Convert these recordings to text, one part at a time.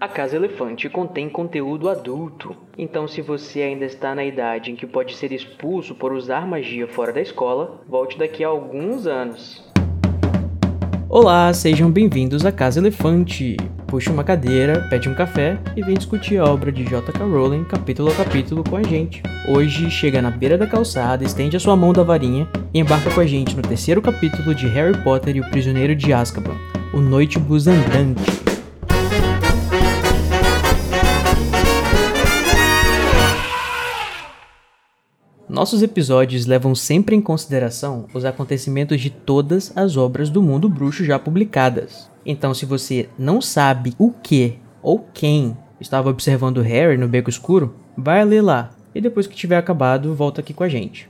A Casa Elefante contém conteúdo adulto, então se você ainda está na idade em que pode ser expulso por usar magia fora da escola, volte daqui a alguns anos. Olá, sejam bem-vindos à Casa Elefante. Puxe uma cadeira, pede um café e vem discutir a obra de J.K. Rowling capítulo a capítulo com a gente. Hoje chega na beira da calçada, estende a sua mão da varinha e embarca com a gente no terceiro capítulo de Harry Potter e o Prisioneiro de Azkaban, o Noitebus Andante. Nossos episódios levam sempre em consideração os acontecimentos de todas as obras do mundo bruxo já publicadas. Então, se você não sabe o que ou quem estava observando Harry no Beco Escuro, vai ler lá e depois que tiver acabado, volta aqui com a gente.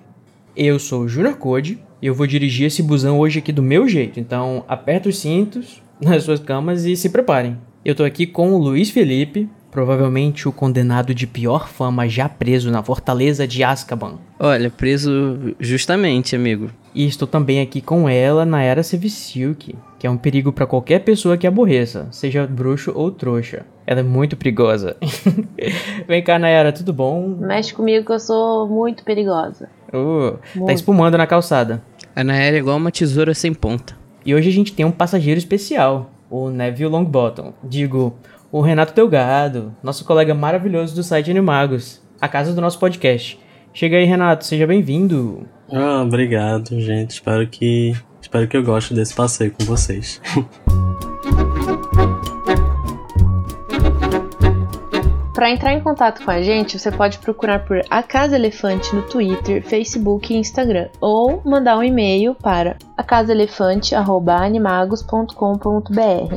Eu sou o Junior Code e eu vou dirigir esse busão hoje aqui do meu jeito, então aperta os cintos nas suas camas e se preparem. Eu tô aqui com o Luiz Felipe, Provavelmente o condenado de pior fama já preso na fortaleza de Azkaban. Olha, preso justamente, amigo. E estou também aqui com ela, Nayara Sevisilk, que é um perigo para qualquer pessoa que aborreça, seja bruxo ou trouxa. Ela é muito perigosa. Vem cá, Nayara, tudo bom? Mexe comigo que eu sou muito perigosa. Uh, tá espumando na calçada. A Nayara é igual uma tesoura sem ponta. E hoje a gente tem um passageiro especial, o Neville Longbottom. Digo, o Renato Delgado, nosso colega maravilhoso do site Animagos, a casa do nosso podcast. Chega aí, Renato, seja bem-vindo. Ah, obrigado, gente. Espero que espero que eu goste desse passeio com vocês. Para entrar em contato com a gente, você pode procurar por A Casa Elefante no Twitter, Facebook e Instagram, ou mandar um e-mail para acasaelefante@animagos.com.br.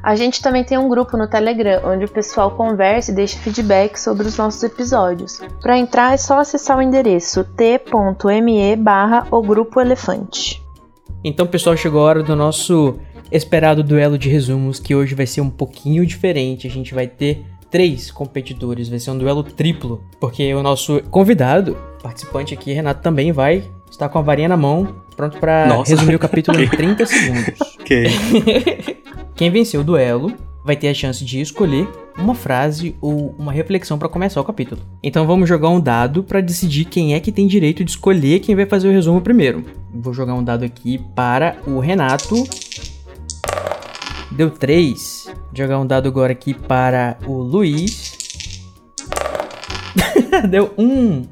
A gente também tem um grupo no Telegram, onde o pessoal conversa e deixa feedback sobre os nossos episódios. Para entrar é só acessar o endereço t.me barra o Grupo Elefante. Então, pessoal, chegou a hora do nosso esperado duelo de resumos, que hoje vai ser um pouquinho diferente. A gente vai ter três competidores, vai ser um duelo triplo, porque o nosso convidado, participante aqui, Renato, também vai estar com a varinha na mão, pronto para resumir o capítulo em 30 segundos. Ok. Quem venceu o duelo vai ter a chance de escolher uma frase ou uma reflexão para começar o capítulo. Então vamos jogar um dado para decidir quem é que tem direito de escolher quem vai fazer o resumo primeiro. Vou jogar um dado aqui para o Renato Deu 3. Vou jogar um dado agora aqui para o Luiz. Deu 1. Um.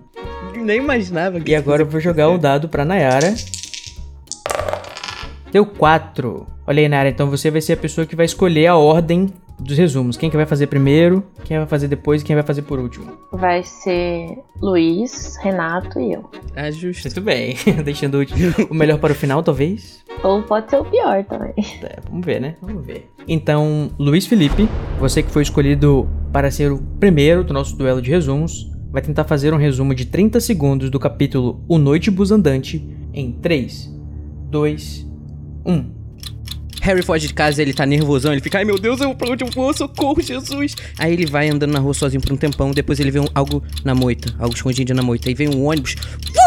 Nem imaginava que E agora eu vou jogar um dado para Nayara. Deu 4. Olha aí, Nayara, então você vai ser a pessoa que vai escolher a ordem dos resumos. Quem que vai fazer primeiro, quem vai fazer depois e quem vai fazer por último. Vai ser Luiz, Renato e eu. É justo. Muito bem. Deixando o melhor para o final, talvez. Ou pode ser o pior também. É, vamos ver, né? Vamos ver. Então, Luiz Felipe, você que foi escolhido para ser o primeiro do nosso duelo de resumos, vai tentar fazer um resumo de 30 segundos do capítulo O Noite Andante em 3, 2, 1. Harry foge de casa, ele tá nervosão, ele fica, ai meu Deus, eu, pra onde eu vou? Socorro, Jesus! Aí ele vai andando na rua sozinho por um tempão, depois ele vê um, algo na moita, algo escondido na moita. Aí vem um ônibus,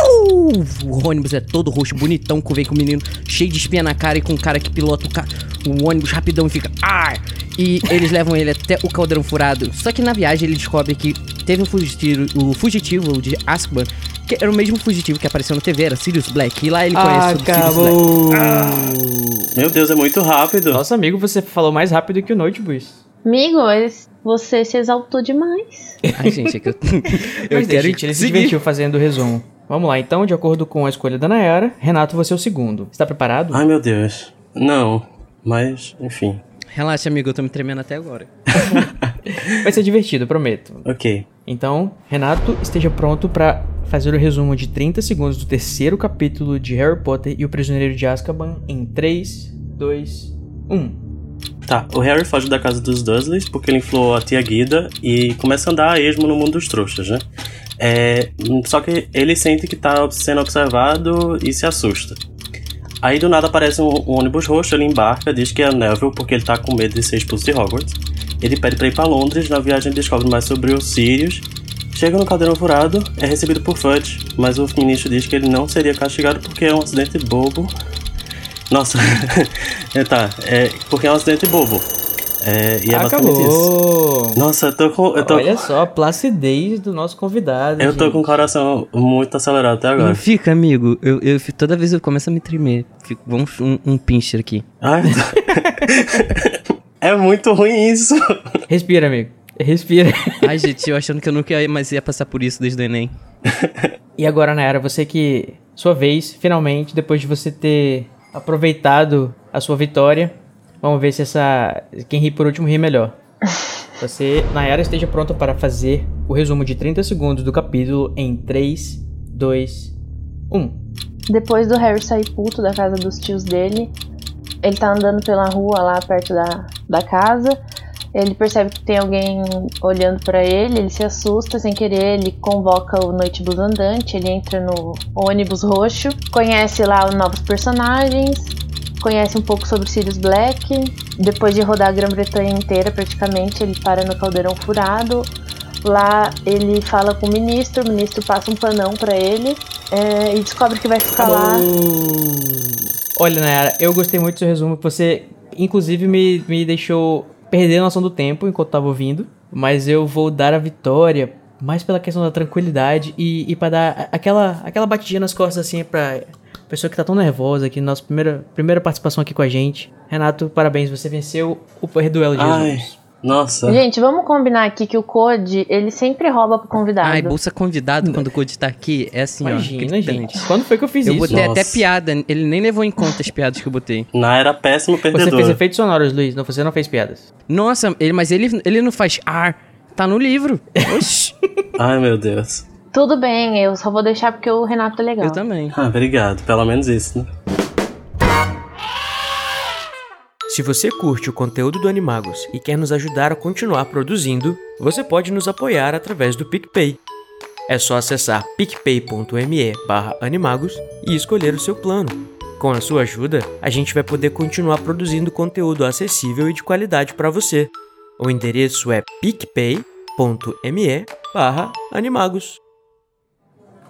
uh! o ônibus é todo roxo, bonitão, que vem com o menino cheio de espinha na cara e com um cara que pilota o, ca o ônibus rapidão e fica, ai! E eles levam ele até o caldeirão furado. Só que na viagem ele descobre que teve um fugitivo, o fugitivo de Azkaban que era o mesmo fugitivo que apareceu na TV, era Sirius Black. E lá ele conhece Acabou. o Sirius Black. Ah, meu Deus, é muito rápido. Nossa, amigo, você falou mais rápido que o Notebus. Amigo, você se exaltou demais. Ai, gente, é que eu. eu Mas quero gente, ele se divertiu fazendo o resumo. Vamos lá, então, de acordo com a escolha da Nayara, Renato, você é o segundo. Está preparado? Ai, meu Deus. Não, mas, enfim. Relaxa, amigo, eu tô me tremendo até agora. Vai ser divertido, prometo. Ok. Então, Renato, esteja pronto para fazer o resumo de 30 segundos do terceiro capítulo de Harry Potter e o Prisioneiro de Azkaban em 3, 2, 1. Tá, o Harry foge da casa dos Dursleys porque ele influou a tia Guida e começa a andar a esmo no mundo dos trouxas, né? É, só que ele sente que tá sendo observado e se assusta. Aí do nada aparece um, um ônibus roxo, ele embarca, diz que é Neville porque ele tá com medo de ser expulso de Hogwarts. Ele pede pra ir pra Londres, na viagem descobre mais sobre os Sirius Chega no caldeirão furado, é recebido por Fudge, mas o ministro diz que ele não seria castigado porque é um acidente bobo. Nossa, é, tá, é porque é um acidente bobo. É, e é basicamente isso. Acabou! Nossa, eu tô com. Eu tô, Olha só a placidez do nosso convidado. eu tô gente. com o coração muito acelerado até Não agora. fica, amigo. Eu, eu, toda vez eu começo a me tremer. Fico, vamos um, um pincher aqui. Ai, é muito ruim isso. Respira, amigo. Respira. Ai, gente, eu achando que eu nunca ia- mais ia passar por isso desde o Enem. E agora, Nayara, você que. Sua vez, finalmente, depois de você ter aproveitado a sua vitória. Vamos ver se essa. Quem ri por último ri melhor. Você, Nayara, esteja pronta para fazer o resumo de 30 segundos do capítulo em 3, 2, 1. Depois do Harry sair puto da casa dos tios dele, ele tá andando pela rua lá perto da, da casa. Ele percebe que tem alguém olhando pra ele, ele se assusta sem querer, ele convoca o Noite Blues Andante, ele entra no ônibus roxo, conhece lá os novos personagens, conhece um pouco sobre Sirius Black. Depois de rodar a Grã-Bretanha inteira, praticamente, ele para no Caldeirão Furado. Lá ele fala com o ministro, o ministro passa um panão pra ele é, e descobre que vai ficar lá. Olha, Nayara, eu gostei muito do seu resumo. Você, inclusive, me, me deixou perder a noção do tempo enquanto tava ouvindo. Mas eu vou dar a vitória mais pela questão da tranquilidade e, e para dar aquela, aquela batidinha nas costas, assim, pra pessoa que tá tão nervosa aqui, nossa primeira, primeira participação aqui com a gente. Renato, parabéns, você venceu o duelo de Ai, Jesus. Nossa. Gente, vamos combinar aqui que o Code, ele sempre rouba pro convidado. Ai, bolsa convidado quando o Code tá aqui é assim, Imagina, ó. gritante. gente. Quando foi que eu fiz Eu isso? botei Nossa. até piada, ele nem levou em conta as piadas que eu botei. Na era péssimo Você perdedor. fez efeitos sonoros, Luiz. Não, você não fez piadas. Nossa, ele, mas ele, ele não faz ar, tá no livro. Oxi, Ai, meu Deus. Tudo bem, eu só vou deixar porque o Renato é legal. eu também. Ah, obrigado. Pelo menos isso, né? Se você curte o conteúdo do Animagos e quer nos ajudar a continuar produzindo, você pode nos apoiar através do PicPay. É só acessar picpay.me animagos e escolher o seu plano. Com a sua ajuda, a gente vai poder continuar produzindo conteúdo acessível e de qualidade para você. O endereço é picpay.me animagos.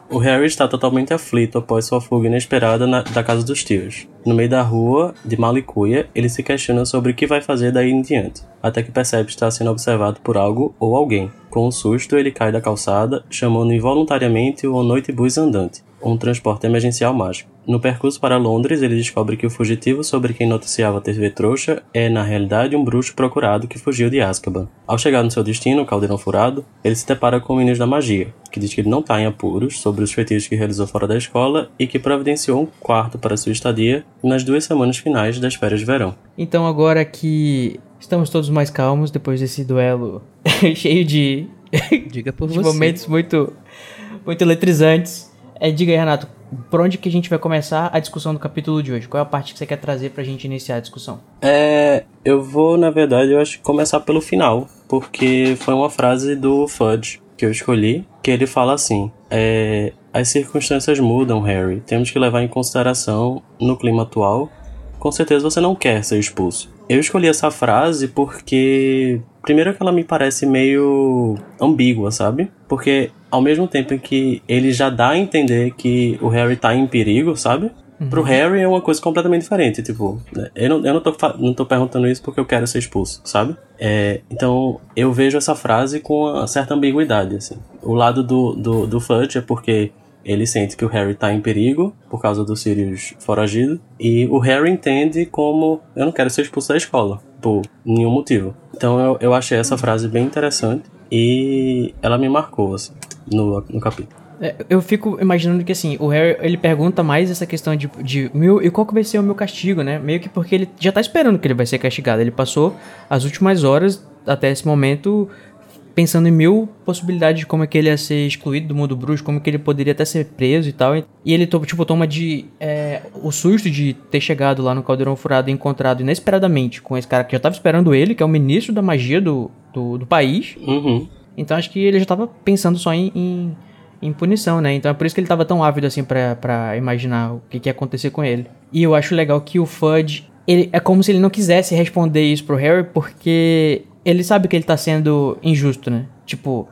O Harry está totalmente aflito após sua fuga inesperada na- da casa dos tios. No meio da rua de Malicuia, ele se questiona sobre o que vai fazer daí em diante, até que percebe estar sendo observado por algo ou alguém. Com um susto, ele cai da calçada, chamando involuntariamente o Noite Bus Andante, um transporte emergencial mágico. No percurso para Londres, ele descobre que o fugitivo sobre quem noticiava a TV trouxa é, na realidade, um bruxo procurado que fugiu de Azkaban. Ao chegar no seu destino, o Caldeirão Furado, ele se depara com o Ministro da Magia, que diz que ele não está em apuros sobre os feitiços que realizou fora da escola e que providenciou um quarto para sua estadia nas duas semanas finais das férias de verão. Então agora que estamos todos mais calmos depois desse duelo cheio de Diga por de você. momentos muito, muito eletrizantes. É, diga aí, Renato, por onde que a gente vai começar a discussão do capítulo de hoje? Qual é a parte que você quer trazer pra gente iniciar a discussão? É, eu vou, na verdade, eu acho, começar pelo final, porque foi uma frase do Fudge que eu escolhi, que ele fala assim: é, As circunstâncias mudam, Harry. Temos que levar em consideração no clima atual. Com certeza você não quer ser expulso. Eu escolhi essa frase porque, primeiro, que ela me parece meio ambígua, sabe? Porque, ao mesmo tempo em que ele já dá a entender que o Harry tá em perigo, sabe? Pro Harry é uma coisa completamente diferente, tipo, né? eu não, eu não, tô, não tô perguntando isso porque eu quero ser expulso, sabe? É, então, eu vejo essa frase com uma certa ambiguidade, assim. O lado do, do, do Fudge é porque ele sente que o Harry tá em perigo por causa do Sirius foragido, e o Harry entende como eu não quero ser expulso da escola, por nenhum motivo. Então, eu, eu achei essa frase bem interessante e ela me marcou, assim, no, no capítulo. É, eu fico imaginando que assim, o Harry ele pergunta mais essa questão de, de meu, e qual que vai ser o meu castigo, né? Meio que porque ele já tá esperando que ele vai ser castigado. Ele passou as últimas horas até esse momento pensando em mil possibilidades de como é que ele ia ser excluído do mundo bruxo, como que ele poderia até ser preso e tal. E ele, tipo, toma de... é, o susto de ter chegado lá no Caldeirão Furado e encontrado inesperadamente com esse cara que já tava esperando ele, que é o ministro da magia do, do, do país. Uhum. Então acho que ele já tava pensando só em, em, em punição, né? Então é por isso que ele tava tão ávido assim pra, pra imaginar o que, que ia acontecer com ele. E eu acho legal que o Fudge, ele, é como se ele não quisesse responder isso pro Harry, porque ele sabe que ele tá sendo injusto, né? Tipo,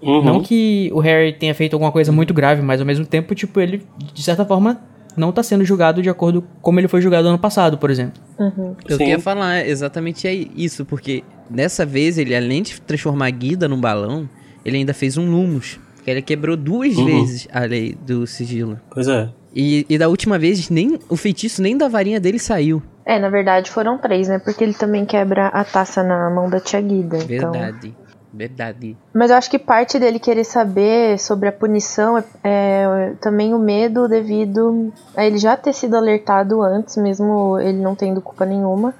Uhum. não que o Harry tenha feito alguma coisa muito grave, mas ao mesmo tempo, tipo, ele, de certa forma, não tá sendo julgado de acordo como ele foi julgado ano passado, por exemplo. Uhum. Eu Sim. queria falar exatamente é isso, porque dessa vez ele, além de transformar a Guida num balão, ele ainda fez um Lumos. Que ele quebrou duas Uhum. vezes a lei do sigilo. Pois é. E, e da última vez, nem o feitiço nem da varinha dele saiu. É, na verdade foram três, né? Porque ele também quebra a taça na mão da tia Guida. Então... Verdade. Verdade. Mas eu acho que parte dele querer saber sobre a punição é, é também o medo devido a ele já ter sido alertado antes, mesmo ele não tendo culpa nenhuma,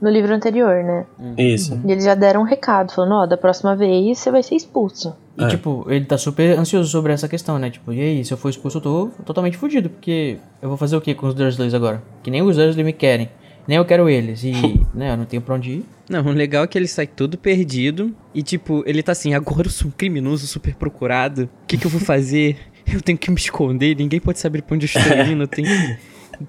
no livro anterior, né? Isso. E eles já deram um recado, falando, ó, da próxima vez você vai ser expulso. E, É. tipo, ele tá super ansioso sobre essa questão, né? Tipo, e aí, se eu for expulso, eu tô totalmente fudido, porque eu vou fazer o que com os Dursleys agora? Que nem os Dursley me querem. Nem eu quero eles. E, né, eu não tenho pra onde ir. Não, o legal é que ele sai todo perdido e, tipo, ele tá assim, agora eu sou um criminoso super procurado. O que, que eu vou fazer? Eu tenho que me esconder, ninguém pode saber pra onde eu estou indo, eu tenho que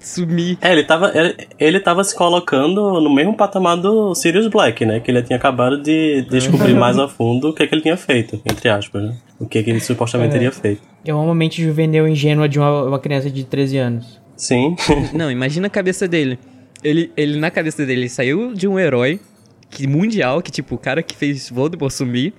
sumir. É, ele tava, ele, ele tava se colocando no mesmo patamar do Sirius Black, né? Que ele tinha acabado de descobrir mais a fundo o que, que ele tinha feito, entre aspas, né? O que, que ele supostamente É. teria feito. É uma mente juvenil ingênua de uma, uma criança de 13 anos. Sim. Não, imagina a cabeça dele. Ele, ele na cabeça dele, ele saiu de um herói que, mundial, que tipo, o cara que fez Voldemort sumir,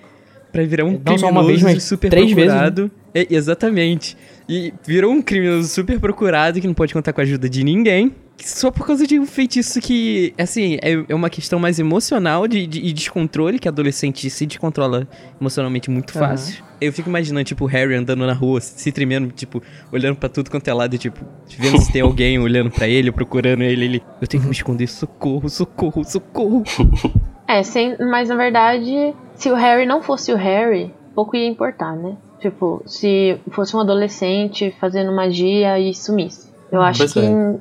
pra virar um Não criminoso vez, mas super três vezes, né? procurado. É, exatamente. E virou um criminoso super procurado que não pode contar com a ajuda de ninguém. Só por causa de um feitiço que, assim, é, é uma questão mais emocional de, de, e descontrole, que adolescente se descontrola emocionalmente muito fácil. Eu fico imaginando, tipo, o Harry andando na rua, se tremendo, tipo, olhando pra tudo quanto é lado, e, tipo, vendo se tem alguém olhando pra ele, procurando ele, ele. Eu tenho que me esconder, socorro, socorro, socorro. É, sem, mas na verdade, se o Harry não fosse o Harry, pouco ia importar, né? Tipo, se fosse um adolescente fazendo magia e sumisse. Eu acho Pois que é.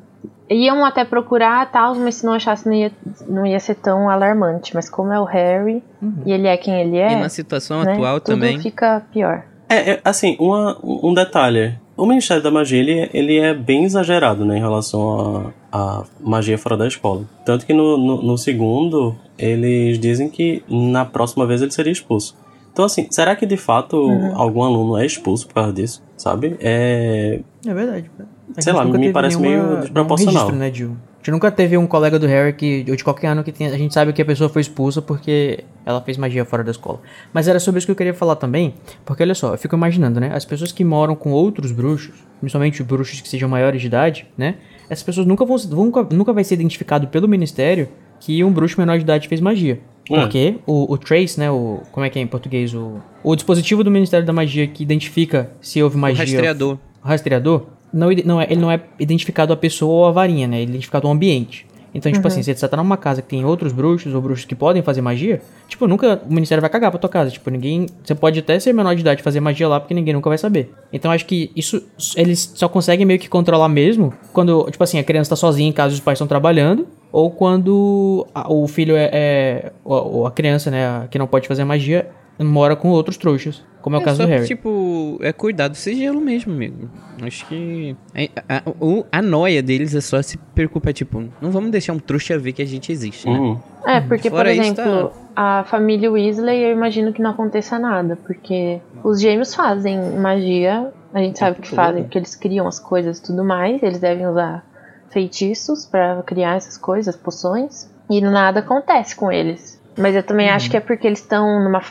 Iam até procurar tal, mas se não achasse não ia, não ia ser tão alarmante. Mas como é o Harry e ele é quem ele é, e na situação né, atual tudo também. fica pior. É, é, assim, uma, um detalhe. O Ministério da Magia, ele, ele é bem exagerado, né, em relação à magia fora da escola. Tanto que no, no, no segundo, eles dizem que na próxima vez ele seria expulso. Então, assim, será que de fato algum aluno é expulso por causa disso, sabe? É... É verdade. Sei lá, me parece meio nenhuma- desproporcional. nenhum registro, né, de A gente nunca teve um colega do Harry que, ou de qualquer ano que tenha, a gente sabe que a pessoa foi expulsa porque ela fez magia fora da escola. Mas era sobre isso que eu queria falar também, porque olha só, eu fico imaginando, né, as pessoas que moram com outros bruxos, principalmente bruxos que sejam maiores de idade, né, essas pessoas nunca vão, nunca, nunca vai ser identificado pelo ministério que um bruxo menor de idade fez magia. Hum. Porque o, o trace, né, o, como é que é em português, o, o dispositivo do Ministério da Magia que identifica se houve O magia rastreador. o rastreador, não, não é, ele não é identificado a pessoa ou a varinha, né? Ele é identificado o ambiente. Então, tipo assim, se você tá numa casa que tem outros bruxos ou bruxos que podem fazer magia, tipo, nunca o ministério vai cagar pra tua casa. Tipo, ninguém. Você pode até ser menor de idade e fazer magia lá, porque ninguém nunca vai saber. Então, acho que isso. Eles só conseguem meio que controlar mesmo quando, tipo assim, a criança tá sozinha em casa e os pais estão trabalhando. Ou quando a- o filho é. é ou ou a criança, né, que não pode fazer magia, mora com outros trouxas. Como é o caso só do Harry. tipo, é cuidar do sigilo mesmo, amigo. Acho que. A, a, a noia deles é só se preocupar, tipo, não vamos deixar um trouxa ver que a gente existe, né? Uhum. É, porque, por Fora isso, exemplo, a família Weasley, eu imagino que não aconteça nada, porque os gêmeos fazem magia, a gente sabe que fazem, porque eles criam as coisas e tudo mais, eles devem usar feitiços pra criar essas coisas, poções, e nada acontece com eles. Mas eu também acho que é porque eles estão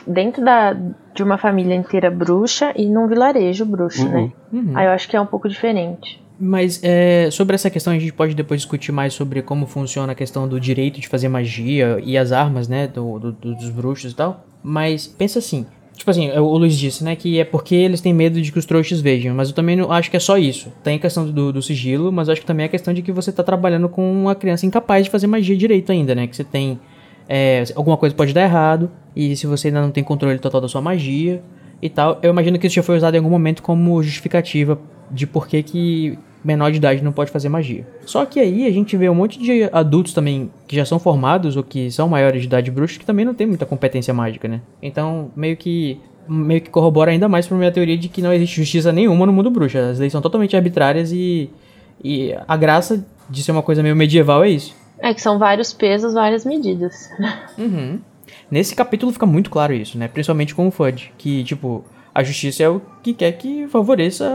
dentro da, de uma família inteira bruxa e num vilarejo bruxo, né? Uhum. Aí eu acho que é um pouco diferente. Mas é, sobre essa questão a gente pode depois discutir mais sobre como funciona a questão do direito de fazer magia e as armas, né, do, do- do- dos bruxos e tal. Mas pensa assim, tipo assim, o Luiz disse, né, que é porque eles têm medo de que os trouxas vejam, mas eu também não acho que é só isso. Tem a questão do, do sigilo, mas eu acho que também é a questão de que você tá trabalhando com uma criança incapaz de fazer magia direito ainda, né, que você tem é, alguma coisa pode dar errado e se você ainda não tem controle total da sua magia e tal, eu imagino que isso já foi usado em algum momento como justificativa de por que que menor de idade não pode fazer magia. Só que aí a gente vê um monte de adultos também que já são formados ou que são maiores de idade bruxos que também não tem muita competência mágica, né? Então, meio que meio que corrobora ainda mais pra minha teoria de que não existe justiça nenhuma no mundo bruxo. As leis são totalmente arbitrárias e e a graça de ser uma coisa meio medieval é isso. É que são vários pesos, várias medidas. Uhum. Nesse capítulo fica muito claro isso, né? Principalmente com o Fudge, que, tipo, a justiça é o que quer que favoreça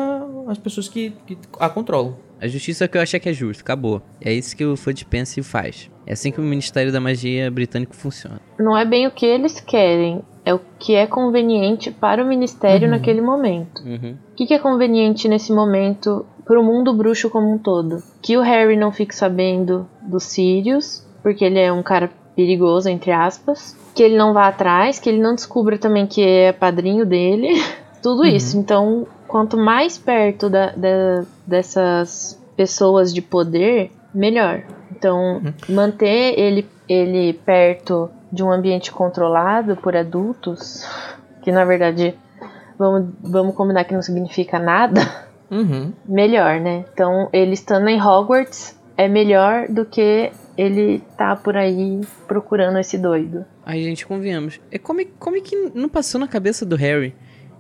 as pessoas que, que a controlam. A justiça é o que eu acho que é justo, acabou. É isso que o Fudge pensa e faz. É assim que o Ministério da Magia britânico funciona. Não é bem o que eles querem, é o que é conveniente para o Ministério Uhum. naquele momento. Uhum. O que, que é conveniente nesse momento para o mundo bruxo como um todo? Que o Harry não fique sabendo dos Sirius, porque ele é um cara perigoso, entre aspas. Que ele não vá atrás, que ele não descubra também que é padrinho dele. Tudo isso. Então, quanto mais perto da- da- dessas pessoas de poder, melhor. Então, manter ele, ele perto de um ambiente controlado por adultos, que na verdade, vamos, vamos combinar que não significa nada, Uhum. melhor, né? Então, ele estando em Hogwarts é melhor do que ele tá por aí procurando esse doido. Ai, gente, convenhamos. É como, é- como é que não passou na cabeça do Harry?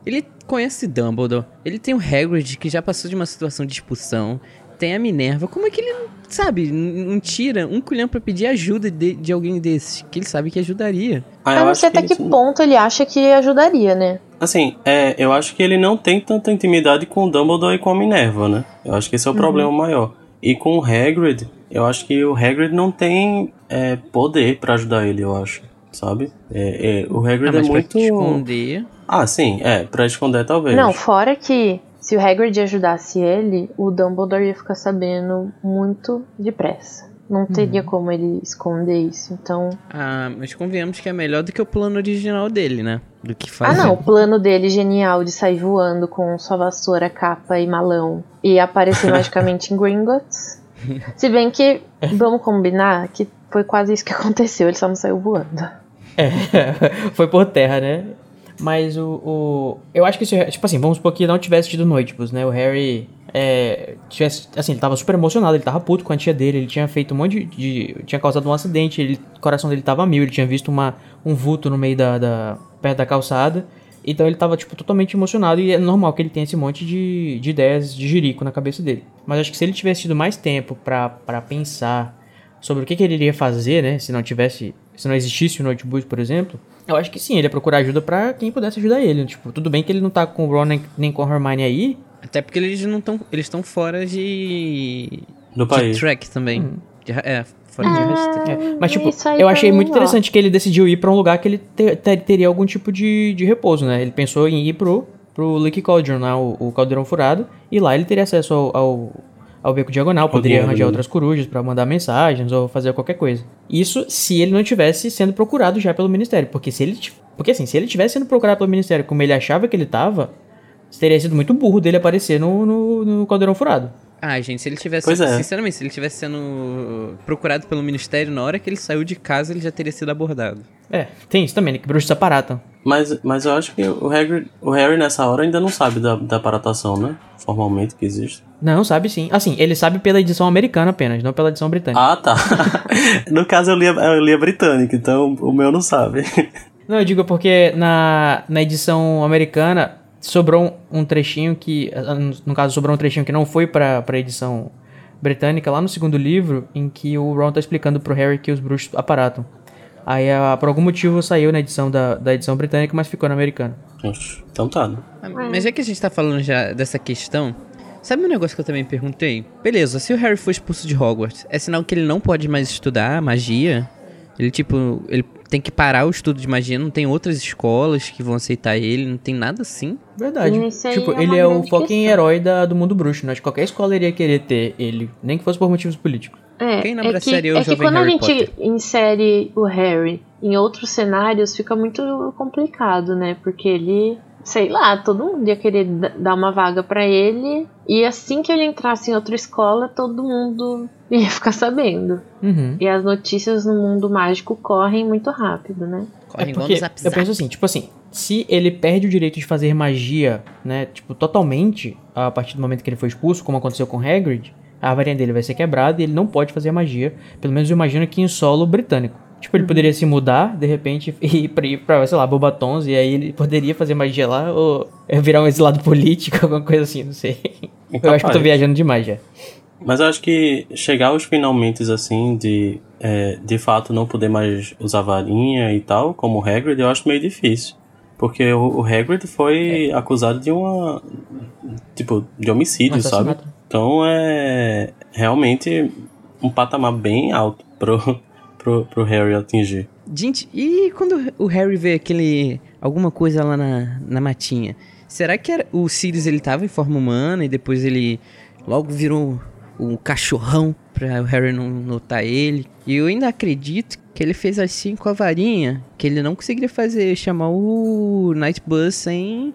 Ele conhece Dumbledore, ele tem o Hagrid, que já passou de uma situação de expulsão, tem a Minerva. Como é que ele, não- sabe, não tira um colhão pra pedir ajuda de, de alguém desses, que ele sabe que ajudaria? Ah, eu não sei até que isso- ponto ele acha que ajudaria, né? Assim, é, eu acho que ele não tem tanta intimidade com o Dumbledore e com a Minerva, né? Eu acho que esse é o Uhum. problema maior. E com o Hagrid, eu acho que o Hagrid não tem é, poder pra ajudar ele, eu acho. Sabe? É, é, o Hagrid Ah, mas é muito. pra esconder... Ah, sim, é, pra esconder talvez. Não, fora que se o Hagrid ajudasse ele, o Dumbledore ia ficar sabendo muito depressa. Não teria como ele esconder isso. Então. Ah, mas convenhamos que é melhor do que o plano original dele, né? Do que Ah, fazer. não, o plano dele genial de sair voando com sua vassoura, capa e malão e aparecer magicamente em Gringotts. Se bem que, vamos combinar, que foi quase isso que aconteceu, ele só não saiu voando. É, foi por terra, né? Mas o, o- Eu acho que se. Tipo assim, vamos supor que não tivesse tido Noitibus, né? O Harry. É, tivesse, assim, ele tava super emocionado, ele tava puto com a tia dele, ele tinha feito um monte de. de- tinha causado um acidente, ele, o coração dele tava mil, ele tinha visto uma, um vulto no meio da, da. perto da calçada. Então ele tava, tipo, totalmente emocionado e é normal que ele tenha esse monte de, de ideias de jirico na cabeça dele. Mas acho que se ele tivesse tido mais tempo pra pensar sobre o que, que ele iria fazer, né? Se não tivesse. Se não existisse o Notebooks, por exemplo. Eu acho que sim, ele ia procurar ajuda pra quem pudesse ajudar ele. Tipo, tudo bem que ele não tá com o Ron nem, nem com a Hermione aí. Até porque eles não estão. Eles estão fora de. Do de país. track também. De ra- é, fora de rasteiro. É, Mas, tipo, eu achei mim, muito ó. interessante que ele decidiu ir pra um lugar que ele te- te- teria algum tipo de, de repouso, né? Ele pensou em ir pro, pro Leaky Cauldron, né? o, o Caldeirão Furado. E lá ele teria acesso ao, ao, ao beco diagonal, poderia arranjar outras corujas pra mandar mensagens ou fazer qualquer coisa. Isso se ele não tivesse sendo procurado já pelo Ministério. Porque se ele. Porque assim, se ele tivesse sendo procurado pelo Ministério como ele achava que ele tava, teria sido muito burro dele aparecer no, no, no Caldeirão Furado. Ah, gente, se ele tivesse. Pois é. Sinceramente, se ele tivesse sendo procurado pelo ministério, na hora que ele saiu de casa, ele já teria sido abordado. É, tem isso também, né? Que bruxos aparatam. Mas, mas eu acho que o Harry, o Harry nessa hora ainda não sabe da, da aparatação, né? Formalmente que existe. Não, sabe sim. Assim, ele sabe pela edição americana apenas, não pela edição britânica. Ah, tá. no caso eu li, a- eu li a britânica, então o meu não sabe. Não, eu digo porque na, na edição americana sobrou um, um trechinho que. ah, No caso, sobrou um trechinho que não foi pra, pra edição britânica, lá no segundo livro, em que o Ron tá explicando pro Harry que os bruxos aparatam. Aí, ah, por algum motivo, saiu na edição da, da edição britânica, mas ficou na americana. Então tá. né? Ah, Mas já que a gente tá falando já dessa questão, sabe um negócio que eu também perguntei? Beleza, se o Harry for expulso de Hogwarts, é sinal que ele não pode mais estudar magia? Ele, tipo, ele tem que parar o estudo de magia, não tem outras escolas que vão aceitar ele, não tem nada assim? Verdade. Tipo, é ele é o fucking herói da, do mundo bruxo, né? Acho que qualquer escola iria querer ter ele, nem que fosse por motivos políticos. É, Quem não é que, o é que jovem quando Harry a gente Potter? insere o Harry em outros cenários, fica muito complicado, né? Porque ele, sei lá, todo mundo ia querer dar uma vaga pra ele, e assim que ele entrasse em outra escola, todo mundo ia ficar sabendo. Uhum. E as notícias no mundo mágico correm muito rápido, né? Corre É igual porque no Zap eu Zap. penso assim, tipo assim, se ele perde o direito de fazer magia, né, tipo, totalmente, a partir do momento que ele foi expulso, como aconteceu com Hagrid, a varinha dele vai ser quebrada e ele não pode fazer magia, pelo menos eu imagino que em solo britânico. Tipo, ele poderia se mudar, de repente, e ir pra, ir pra, sei lá, Bobatons, e aí ele poderia fazer magia lá, ou virar um exilado político, alguma coisa assim, não sei. Eu acho que eu tô viajando demais já. Mas eu acho que chegar aos finalmente assim, de é, de fato não poder mais usar varinha e tal, como o Hagrid, eu acho meio difícil. Porque o, o Hagrid foi acusado de uma. Tipo, de homicídio, sabe? Então é realmente um patamar bem alto pro, pro, pro Harry atingir. Gente, e quando o Harry vê aquele. alguma coisa lá na, na matinha? Será que era, o Sirius ele tava em forma humana e depois ele logo virou um cachorrão pra o Harry não notar ele? E eu ainda acredito que ele fez assim com a varinha, que ele não conseguiria fazer, chamar o Night Bus sem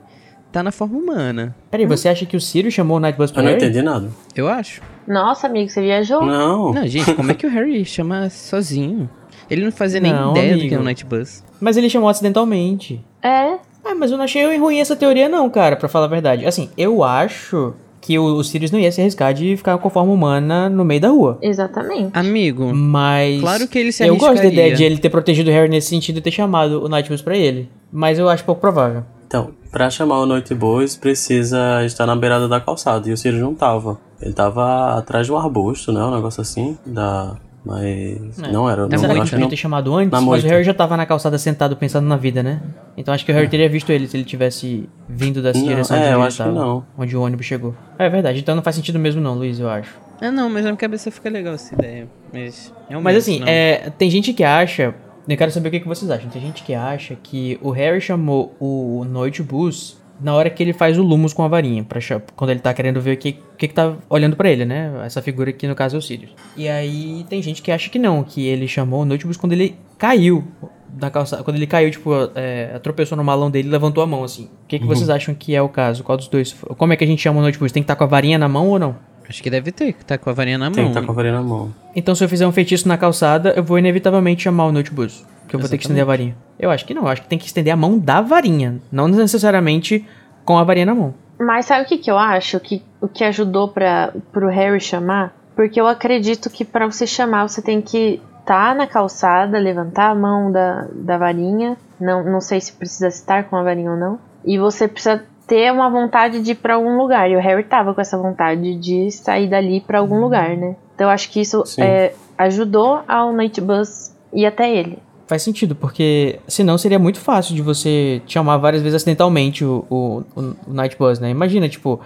tá na forma humana. Peraí, você acha que o Sirius chamou o Nightbus Eu pra não Harry? entendi nada. Eu acho. Nossa, amigo, você viajou? Não. Não, gente, como é que o Harry chama sozinho? Ele não fazia nem Não, ideia do que amigo. é um Night Bus. Mas ele chamou acidentalmente. É. Ah, mas eu não achei ruim essa teoria não, cara, pra falar a verdade. Assim, eu acho que o, Sirius não ia se arriscar de ficar com forma humana no meio da rua. Exatamente. Amigo, Mas... Claro que ele se Eu gosto da arriscaria. ideia de ele ter protegido o Harry nesse sentido e ter chamado o Nightbus pra ele. Mas eu acho pouco provável. Então, pra chamar o Noite precisa estar na beirada da calçada. E o Sirius não tava. Ele tava atrás de um arbusto, né? Um negócio assim. Da... Mas. É. Não era. Tá Não, que ele acho que podia não. ter chamado antes? Na Mas moita. o Harry já tava na calçada sentado pensando na vida, né? Então acho que o Harry teria visto ele se ele tivesse vindo dessa Não, direção é, onde eu ele acho que tava, não. Onde o ônibus chegou. É verdade, então não faz sentido mesmo não, Luiz, eu acho. Ah, não, mas na minha cabeça fica legal essa ideia. Mas, Mas assim, não. é, tem gente que acha. Eu quero saber o que, que vocês acham. Tem gente que acha que o Harry chamou o Noite Bus na hora que ele faz o Lumos com a varinha. Pra, quando ele tá querendo ver o que, que, que tá olhando pra ele, né? Essa figura aqui, no caso, é o Sirius. E aí tem gente que acha que não, que ele chamou o Noite Bus quando ele caiu da calçada. Quando ele caiu, tipo, é, tropeçou no malão dele e levantou a mão, assim. O que, que vocês acham que é o caso? Qual dos dois? Como é que a gente chama o Noite Bus? Tem que estar com a varinha na mão ou não? Acho que deve ter, que tá com a varinha na Tem mão. que estar com a varinha na mão. Então, se eu fizer um feitiço na calçada, eu vou inevitavelmente chamar o Notebus. Porque eu vou ter que estender a varinha. Eu acho que não. Eu acho que tem que estender a mão da varinha. Não necessariamente com a varinha na mão. Mas sabe o que, que eu acho? Que, o que ajudou para pro Harry chamar? Porque eu acredito que para você chamar, você tem que estar na calçada, levantar a mão da, da varinha. Não, não sei se precisa estar com a varinha ou não. E você precisa ter uma vontade de ir pra algum lugar. E o Harry tava com essa vontade de sair dali pra algum lugar, né? Então eu acho que isso é, ajudou ao Night Bus ir até ele. Faz sentido, porque senão seria muito fácil de você chamar várias vezes acidentalmente o, o, o, Night Bus, né? Imagina, tipo,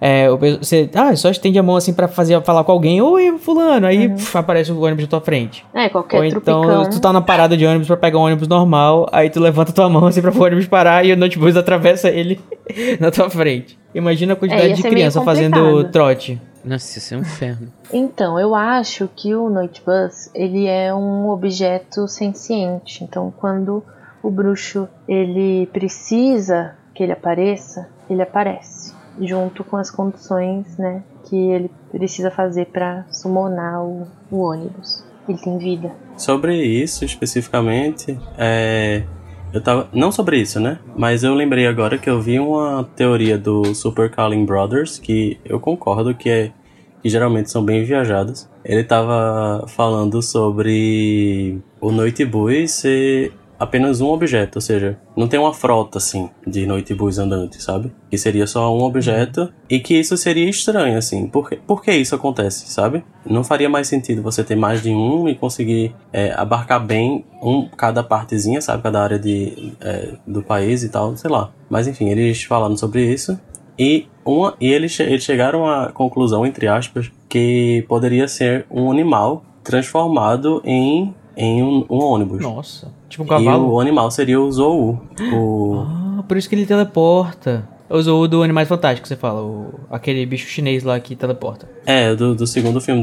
é, você ah, só estende a mão assim pra fazer, falar com alguém, oi, fulano, aí puf, aparece o ônibus na tua frente. É, qualquer Ou então tu tá na parada de ônibus pra pegar um ônibus normal, aí tu levanta tua mão assim pra o ônibus parar e o notebook atravessa ele na tua frente. Imagina a É, quantidade ia de criança fazendo trote. Nossa, isso é um inferno. Então, eu acho que o Noite Bus, ele é um objeto senciente. Então, quando o bruxo ele precisa que ele apareça, ele aparece, junto com as condições, né, que ele precisa fazer para summonar o, o ônibus. Ele tem vida. Sobre isso especificamente, é, eu tava. Não sobre isso, né? Mas eu lembrei agora que eu vi uma teoria do Super Calling Brothers, que eu concordo que é. que geralmente são bem viajadas. Ele tava falando sobre o Noite Bui ser apenas um objeto, ou seja, não tem uma frota assim de Noite Buis andantes, sabe? Que seria só um objeto e que isso seria estranho, assim. Por, que- por que isso acontece, sabe? Não faria mais sentido você ter mais de um e conseguir é, abarcar bem um, cada partezinha, sabe? Cada área de, é, do país e tal, sei lá. Mas enfim, eles falaram sobre isso. E, uma, e eles, eles chegaram à conclusão, entre aspas, que poderia ser um animal transformado em, em um, um ônibus. Nossa, tipo um E cavalo. o animal seria o Zou. O... Ah, por isso que ele teleporta. Usou o do Animais Fantásticos, você fala. O, aquele bicho chinês lá que teleporta. É, do, do segundo filme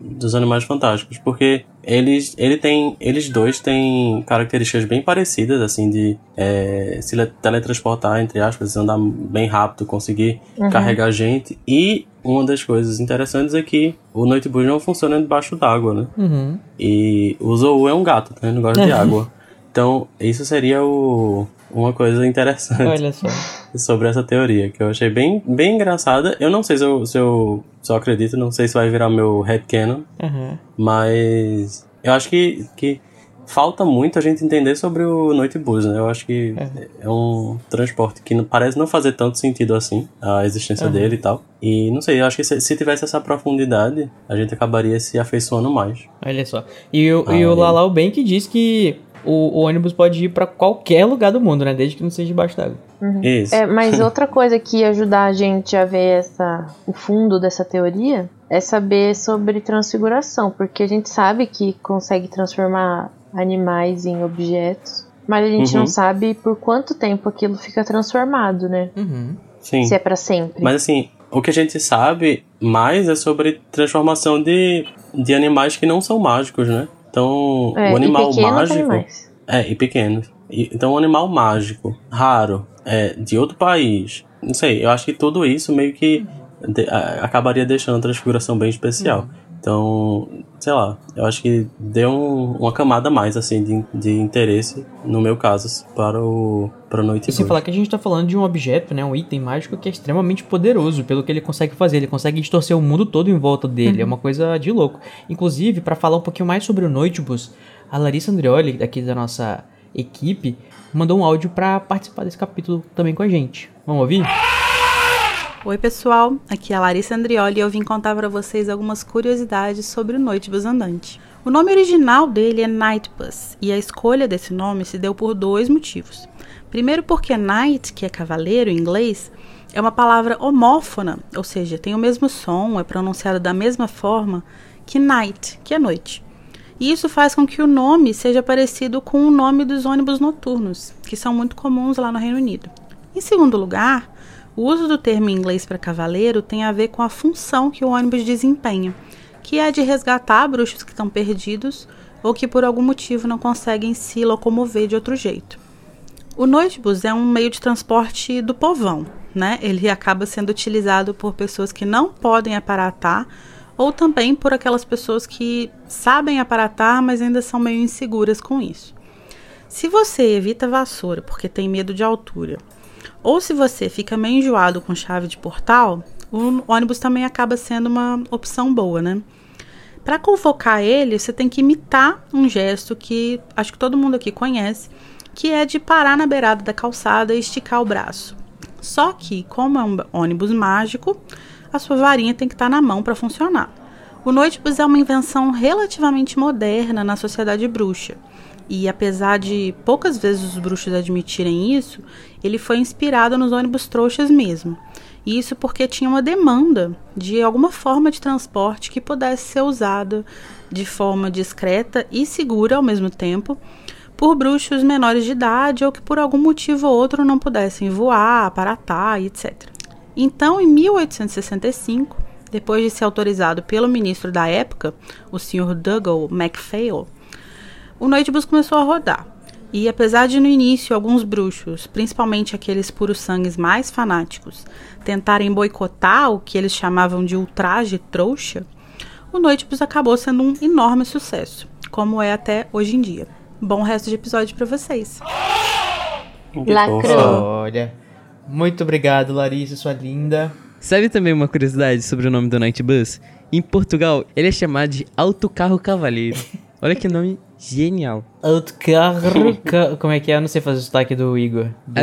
dos, Animais Fantásticos. Porque eles, ele tem, eles dois têm características bem parecidas, assim, de é, se le- teletransportar, entre aspas, andar bem rápido, conseguir carregar gente. E uma das coisas interessantes é que o Noite Bus não funciona debaixo d'água, né? Uhum. E o Zou é um gato, né? Não gosta de água. Então, isso seria o, uma coisa interessante Olha só. sobre essa teoria, que eu achei bem, bem engraçada. Eu não sei se eu, se eu só acredito, não sei se vai virar meu headcanon, Uhum. mas eu acho que, que falta muito a gente entender sobre o Noite Bus, né? Eu acho que é, um transporte que não, parece não fazer tanto sentido assim, a existência dele e tal. E não sei, eu acho que se, se tivesse essa profundidade, a gente acabaria se afeiçoando mais. Olha só. E o, Ah, e o. Lalau bem que diz que o, o ônibus pode ir pra qualquer lugar do mundo, né? Desde que não seja debaixo d'água. Isso. É, mas outra coisa que ia ajudar a gente a ver essa, o fundo dessa teoria é saber sobre transfiguração, porque a gente sabe que consegue transformar animais em objetos, mas a gente Uhum. não sabe por quanto tempo aquilo fica transformado, né? Uhum. Sim. Se é pra sempre. Mas assim, o que a gente sabe mais é sobre transformação de, de animais que não são mágicos, né? Então, é, o animal pequeno mágico. É, e pequenos. E- Então, um animal mágico, raro, é, de outro país. Não sei, eu acho que tudo isso meio que de- a- acabaria deixando a transfiguração bem especial. Então, sei lá, eu acho que deu um- uma camada a mais, assim, de, de interesse, no meu caso, para o para noite E sem falar que a gente tá falando de um objeto, né? Um item mágico que é extremamente poderoso pelo que ele consegue fazer. Ele consegue distorcer o mundo todo em volta dele. É uma coisa de louco. Inclusive, pra falar um pouquinho mais sobre o Noitibus, a Larissa Andreoli, daqui da nossa equipe, mandou um áudio pra participar desse capítulo também com a gente. Vamos ouvir? Oi, pessoal. Aqui é a Larissa Andrioli e eu vim contar para vocês algumas curiosidades sobre o Noitebus Andante. O nome original dele é Nightbus e a escolha desse nome se deu por dois motivos. Primeiro, porque Night, que é cavaleiro em inglês, é uma palavra homófona, ou seja, tem o mesmo som, é pronunciado da mesma forma que night, que é noite. E isso faz com que o nome seja parecido com o nome dos ônibus noturnos, que são muito comuns lá no Reino Unido. Em segundo lugar, o uso do termo em inglês para cavaleiro tem a ver com a função que o ônibus desempenha, que é de resgatar bruxos que estão perdidos ou que por algum motivo não conseguem se locomover de outro jeito. O noitebus é um meio de transporte do povão, né? Ele acaba sendo utilizado por pessoas que não podem aparatar ou também por aquelas pessoas que sabem aparatar, mas ainda são meio inseguras com isso. Se você evita vassoura porque tem medo de altura, ou se você fica meio enjoado com chave de portal, o ônibus também acaba sendo uma opção boa, né? Para convocar ele, você tem que imitar um gesto que acho que todo mundo aqui conhece, que é de parar na beirada da calçada e esticar o braço. Só que, como é um ônibus mágico, a sua varinha tem que estar na mão para funcionar. O Noitebus é uma invenção relativamente moderna na sociedade bruxa. E apesar de poucas vezes os bruxos admitirem isso, ele foi inspirado nos ônibus trouxas mesmo. Isso porque tinha uma demanda de alguma forma de transporte que pudesse ser usada de forma discreta e segura ao mesmo tempo por bruxos menores de idade ou que por algum motivo ou outro não pudessem voar, aparatar etc. Então, em 1865, depois de ser autorizado pelo ministro da época, o Sr. Dougal MacPhail, o Noitebus começou a rodar. E apesar de no início alguns bruxos, principalmente aqueles puros sangues mais fanáticos, tentarem boicotar o que eles chamavam de ultraje trouxa, o Noitebus acabou sendo um enorme sucesso, como é até hoje em dia. Bom resto de episódio para vocês. Lacrou. Olha. Muito obrigado, Larissa, sua linda. Sabe também uma curiosidade sobre o nome do Night Bus? Em Portugal, ele é chamado de Autocarro Cavaleiro. Olha que nome genial. Autocarro. ca- Como é que é? Eu não sei fazer o sotaque do Igor. Do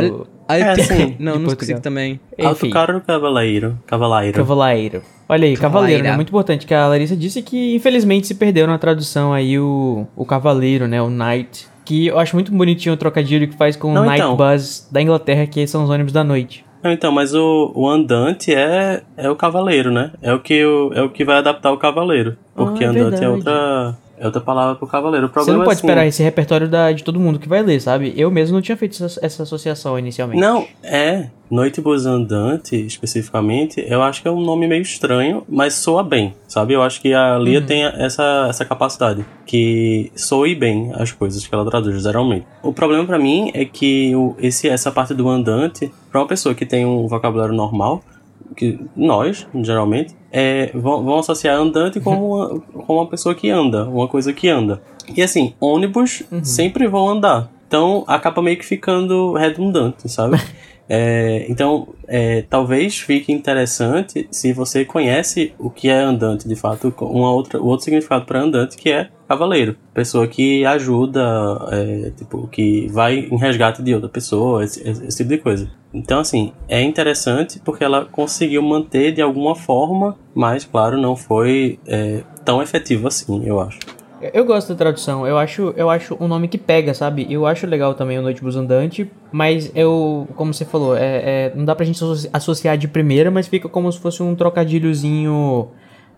Al- É, Alter- sim, não, não consigo também. Autocarro Cavaleiro. Cavaleiro. cavaleiro. Olha aí, cavaleiro, né? Muito importante que a Larissa disse que infelizmente se perdeu na tradução aí o, o cavaleiro, né? O knight. Que eu acho muito bonitinho o trocadilho que faz com Não, o Night então. Bus da Inglaterra, que são os ônibus da noite. Não, então, mas o, o andante é, é o cavaleiro, né? É o, que, o, é o que vai adaptar o cavaleiro. Porque Ah, é andante é verdade. outra, é outra palavra pro cavaleiro. O Você não é pode assim, esperar esse repertório da, de todo mundo que vai ler, sabe? Eu mesmo não tinha feito essa, essa associação inicialmente. Não, é. Noitebus Andante, especificamente, eu acho que é um nome meio estranho, mas soa bem, sabe? Eu acho que a Lia Uhum. tem essa, essa capacidade, que soe bem as coisas que ela traduz, geralmente. O problema pra mim é que o, esse, essa parte do andante, pra uma pessoa que tem um vocabulário normal, que nós, geralmente, é, vão, vão associar andante com uma, com uma pessoa que anda, uma coisa que anda. E assim, ônibus sempre vão andar. Então acaba meio que ficando redundante, sabe? É, então, é, talvez fique interessante se você conhece o que é andante, de fato, uma outra, o outro significado para andante que é cavaleiro, pessoa que ajuda, é, tipo, que vai em resgate de outra pessoa, esse, esse- tipo de coisa. Então, assim, é interessante porque ela conseguiu manter de alguma forma, mas, claro, não foi é, tão efetivo assim, eu acho. Eu- gosto da tradução, eu acho, eu acho um nome que pega, sabe? Eu acho legal também o Noite Andante, mas eu, como você falou, é, é- não dá pra gente associ- associar de primeira, mas fica como se fosse um trocadilhozinho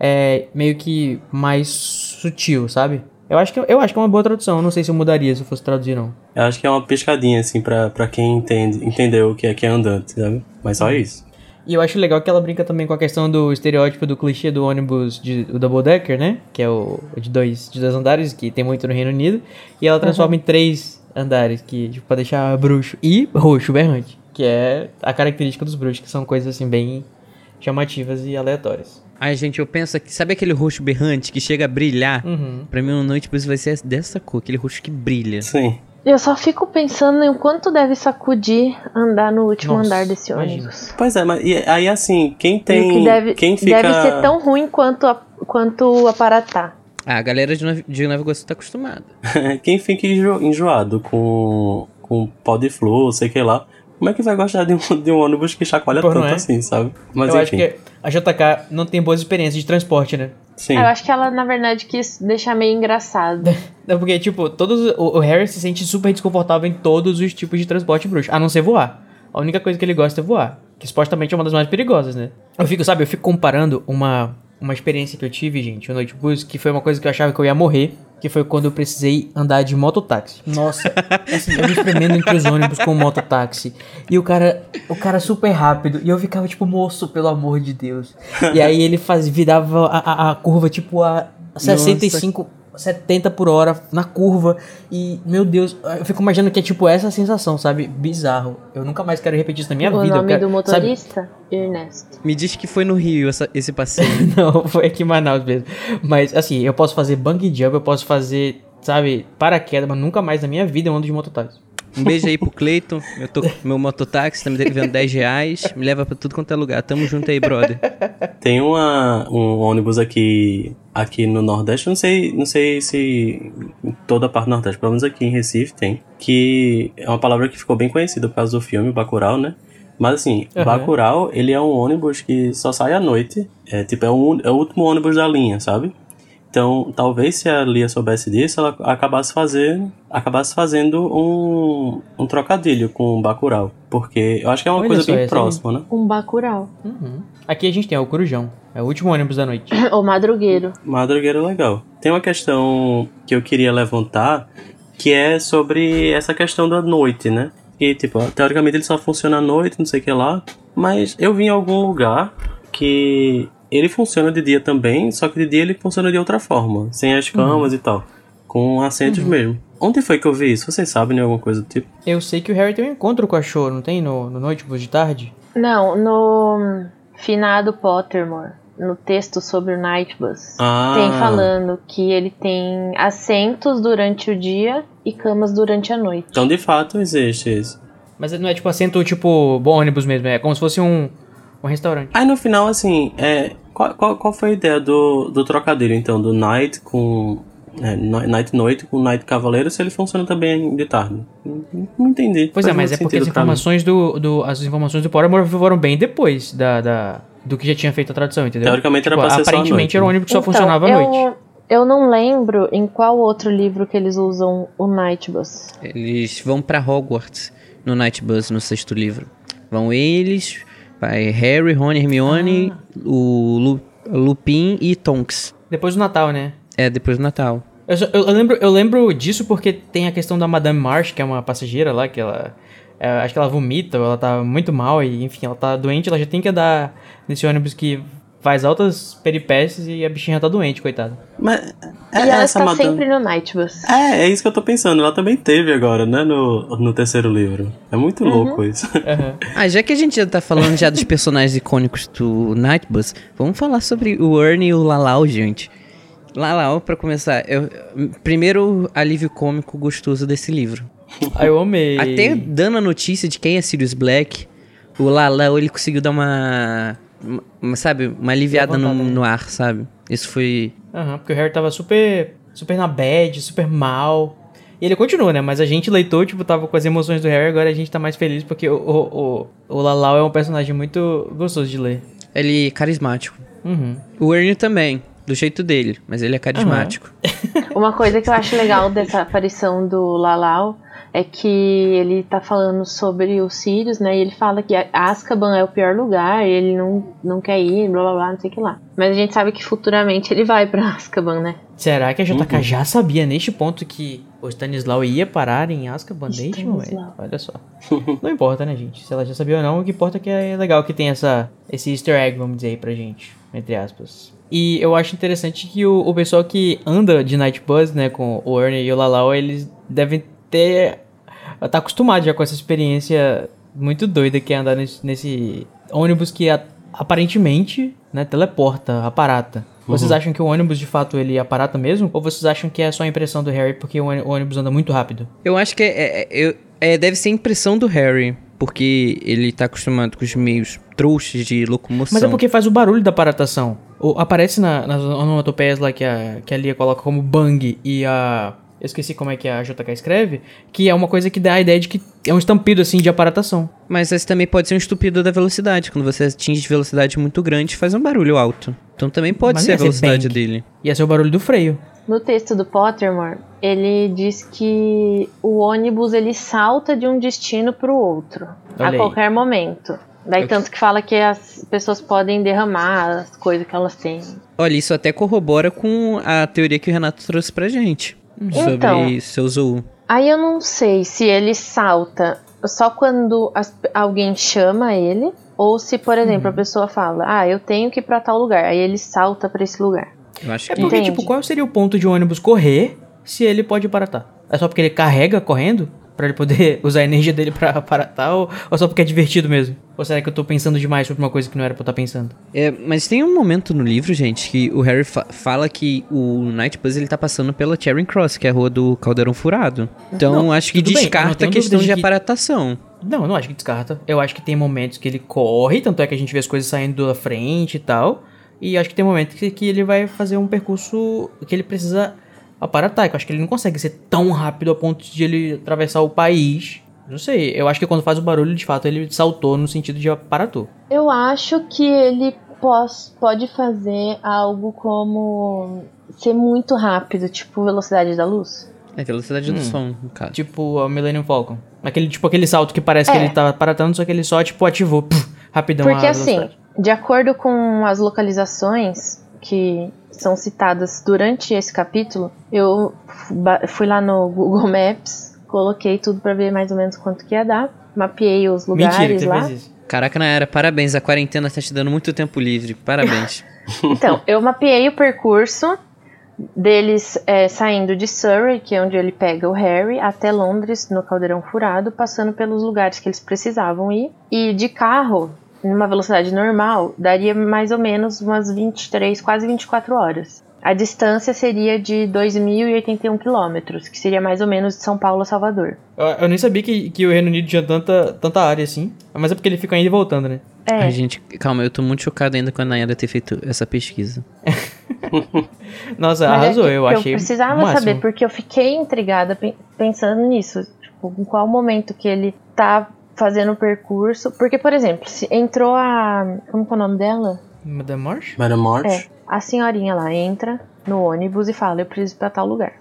é, meio que mais sutil, sabe? Eu acho, que, eu acho que é uma boa tradução, eu não sei se eu mudaria se eu fosse traduzir, não. Eu acho que é uma piscadinha, assim, pra, pra quem entende, entendeu o que é que é andante, sabe? Mas só isso. E eu acho legal que ela brinca também com a questão do estereótipo do clichê do ônibus de o double decker, né? Que é o de dois, de dois andares, que tem muito no Reino Unido. E ela transforma em três andares, que tipo, pra deixar bruxo e roxo berrante. Que é a característica dos bruxos, que são coisas assim bem chamativas e aleatórias. Ai, gente, eu penso que. Sabe aquele roxo berrante que chega a brilhar? Uhum. Pra mim, uma noite vai ser dessa cor, aquele roxo que brilha. Sim. Eu só fico pensando em quanto deve sacudir andar no último Nossa, andar desse imagina. ônibus. Pois é, mas e aí assim, quem tem. que deve, quem fica. deve ser tão ruim quanto, a, quanto o Aparatá. Ah, a galera de, Nova- de Nova Iguaçu tá acostumada. quem fica enjo- enjoado com, com pó de flor, sei que lá. Como é que vai gostar de um, de um ônibus que chacoalha Pô, tanto é? assim, sabe? Mas eu enfim. acho que a JK não tem boas experiências de transporte, né? Sim. Eu acho que ela, na verdade, quis deixar meio engraçado. Não, porque, tipo, todos, o, o Harry se sente super desconfortável em todos os tipos de transporte bruxo, a não ser voar. A única coisa que ele gosta é voar, que supostamente é uma das mais perigosas, né? Eu fico, sabe, eu fico comparando uma, uma experiência que eu tive, gente, no Noite Bus, que foi uma coisa que eu achava que eu ia morrer, que foi quando eu precisei andar de mototáxi. Nossa, assim, eu me espremendo entre os ônibus com o mototáxi. E o cara, o cara super rápido. E eu ficava tipo, moço, pelo amor de Deus. E aí ele faz, virava a, a, a curva tipo a 65, 70 por hora na curva. E, meu Deus, eu fico imaginando que é tipo essa sensação, sabe? Bizarro. Eu nunca mais quero repetir isso na minha o vida. eu nome quero- do sabe? motorista? Ernesto. Me diz que foi no Rio essa- esse passeio. Não, foi aqui em Manaus mesmo. Mas, assim, eu posso fazer bungee jump, eu posso fazer, sabe, paraquedas, mas nunca mais na minha vida eu ando de mototáxi. Um beijo aí pro Cleiton. Eu tô com meu mototáxi, tá me devendo 10 reais. Me leva pra tudo quanto é lugar. Tamo junto aí, brother. Tem uma, um ônibus aqui, aqui no Nordeste, eu não sei, não sei se em toda a parte do Nordeste, pelo menos aqui em Recife tem, que é uma palavra que ficou bem conhecida por causa do filme, Bacurau, né? Mas assim, Aham. Bacurau, ele é um ônibus que só sai à noite, é tipo, é o, é o último ônibus da linha, sabe? Então, talvez se a Lia soubesse disso, ela acabasse fazendo, acabasse fazendo um, um trocadilho com Bacurau, porque eu acho que é uma Olha coisa bem aí. próxima, né? Um Bacurau. Uhum. Aqui a gente tem ó, o Corujão. É o último ônibus da noite. o Madrugueiro. Madrugueira legal. Tem uma questão que eu queria levantar, que é sobre essa questão da noite, né? E, tipo, teoricamente ele só funciona à noite, não sei o que lá. Mas eu vi em algum lugar que ele funciona de dia também, só que de dia ele funciona de outra forma, sem as camas e tal. Com assentos mesmo. Onde foi que eu vi isso? Vocês sabem de alguma coisa do tipo? Eu sei que o Harry tem um encontro com a Cho, não tem? No, no Noite Bus de tarde? Não, no finado Pottermore, no texto sobre o Nightbus, Ah. tem falando que ele tem assentos durante o dia e camas durante a noite. Então de fato existe isso. Mas não é tipo assento, tipo, bom ônibus mesmo. É como se fosse um, um restaurante. Aí no final, assim, é, qual, qual, qual foi a ideia do, do trocadilho, então? Do Night com. É, night Noite com Night Cavaleiro, se ele funciona também de tarde? Não, não entendi. Pois Faz é, mas é porque as informações do, do, as informações do Pottermore foram bem depois da, da, do que já tinha feito a tradução, entendeu? Teoricamente era Tipo, pra ser Aparentemente noite, era um né? ônibus que só Então, funcionava à noite. Eu não lembro em qual outro livro que eles usam o Nightbus. Eles vão pra Hogwarts no Night Bus, no sexto livro. Vão eles, vai Harry, Rony, Hermione, o Lu- Lupin e Tonks. Depois do Natal, né? É, depois do Natal. Eu, só- eu- eu lembro, eu lembro disso porque tem a questão da Madame Marsh, que é uma passageira lá, que ela. é, acho que ela vomita, ou ela tá muito mal, e enfim, ela tá doente, ela já tem que andar nesse ônibus que faz altas peripécias e a bichinha tá doente, coitada. Mas é e ela essa está madame- sempre no Nightbus. É, é isso que eu tô pensando. Ela também teve agora, né? No, no terceiro livro. É muito Uhum. louco isso. Aham. Ah, já que a gente já tá falando já dos personagens icônicos do Night Bus, vamos falar sobre o Ernie e o Lalau, gente. Lalau, pra começar, eu, primeiro alívio cômico gostoso desse livro. Aí eu amei. Até dando a notícia de quem é Sirius Black, o Lalau ele conseguiu dar uma, uma sabe, uma aliviada no, né? no ar, sabe? Isso foi Aham, porque o Harry tava super, super na bad, super mal. E ele continua, né? Mas a gente, leitor, tipo, tava com as emoções do Harry, agora a gente tá mais feliz porque o, o, o, o Lalau é um personagem muito gostoso de ler. ele carismático. Uhum. O Ernie também. Do jeito dele, mas ele é carismático. Uma coisa que eu acho legal dessa aparição do Lalau é que ele tá falando sobre os Sirius, né? E ele fala que Azkaban é o pior lugar, e ele não, não quer ir, blá blá blá, não sei o que lá. Mas a gente sabe que futuramente ele vai pra Azkaban, né? Será que a JK Uhum. já sabia neste ponto que o Stanislau ia parar em Azkaban neste Stanislau. momento? Olha só. Não importa, né, gente? Se ela já sabia ou não, o que importa é que é legal que tem essa, esse easter egg, vamos dizer aí pra gente, entre aspas. E eu acho interessante que o, o pessoal que anda de Night Bus, né, com o Ernie e o Lalau, eles devem ter... tá acostumado já com essa experiência muito doida que é andar nesse, nesse ônibus que a- aparentemente, né, teleporta, aparata. Vocês acham que o ônibus de fato ele aparata mesmo? Ou vocês acham que é só a impressão do Harry porque o ôni- o ônibus anda muito rápido? Eu acho que é, é- eu- é- deve ser impressão do Harry, porque ele tá acostumado com os meios trouxas de locomoção. Mas é porque faz o barulho da aparatação. O- aparece na- nas onomatopeias lá que a, que a Lia coloca como bang e a. Eu esqueci como é que a JK escreve. Que é uma coisa que dá a ideia de que é um estampido assim de aparatação. Mas esse também pode ser um estupido da velocidade. Quando você atinge velocidade muito grande, faz um barulho alto. Então também pode Mas ser a ser velocidade bang. dele. Ia ser o barulho do freio. No texto do Pottermore, ele diz que o ônibus ele salta de um destino para o outro Olha a qualquer momento. Daí Ok. tanto que fala que as pessoas podem derramar as coisas que elas têm. Olha, isso até corrobora com a teoria que o Renato trouxe pra gente. Sobre Então. seu Zou. Aí eu não sei se ele salta só quando as- alguém chama ele ou se, por exemplo, Uhum. a pessoa fala: "Ah, eu tenho que ir para tal lugar". Aí ele salta para esse lugar. Eu acho É que. porque, Entendi. tipo, qual seria o ponto de um ônibus correr se ele pode aparatar? É só porque ele carrega correndo? Pra ele poder usar a energia dele pra aparatar? Ou, ou só porque é divertido mesmo? Ou será que eu tô pensando demais sobre uma coisa que não era pra eu estar pensando? É, mas tem um momento no livro, gente, que o Harry fa- fala que o Night ele tá passando pela Charing Cross, que é a rua do Caldeirão Furado. Então Não, acho que tudo bem, descarta a questão de que- aparatação. Não, eu não acho que descarta. Eu acho que tem momentos que ele corre, tanto é que a gente vê as coisas saindo da frente e tal. E acho que tem momentos que, que ele vai fazer um percurso que ele precisa aparatar. Que eu acho que ele não consegue ser tão rápido a ponto de ele atravessar o país. Não sei, eu acho que quando faz o barulho, de fato, ele saltou no sentido de aparatou. Eu acho que ele pos- pode fazer algo como ser muito rápido, tipo velocidade da luz. É velocidade do som, no caso. Tipo a Millennium Falcon. Aquele, tipo, aquele salto que parece que É. ele tá aparatando, só que ele só, tipo, ativou puf, rapidão Porque a assim, de acordo com as localizações que são citadas durante esse capítulo, eu fui lá no Google Maps, coloquei tudo pra ver mais ou menos quanto que ia dar, mapeei os Mentira que lugares você lá. fez isso. Caraca, Nayara, parabéns. A quarentena tá te dando muito tempo livre. Parabéns. Então, eu mapeei o percurso deles é, saindo de Surrey, que é onde ele pega o Harry, até Londres, no Caldeirão Furado, passando pelos lugares que eles precisavam ir. E de carro, numa velocidade normal, daria mais ou menos umas 23, quase 24 horas. A distância seria de 2.081 quilômetros, que seria mais ou menos de São Paulo a Salvador. Eu, eu nem sabia que, que o Reino Unido tinha tanta, tanta área assim. Mas é porque ele fica indo e voltando, né? É, Ai, gente, calma, eu tô muito chocado ainda com a Nayara ter feito essa pesquisa. Nossa, Mas é arrasou, que eu achei. precisava o máximo. saber, porque eu fiquei intrigada pe- pensando nisso. Tipo, em qual momento que ele tá fazendo o percurso. Porque, por exemplo, se entrou a. Como que é o nome dela? Madame Marsh? Madame March? É. A senhorinha lá entra no ônibus e fala: Eu preciso ir pra tal lugar.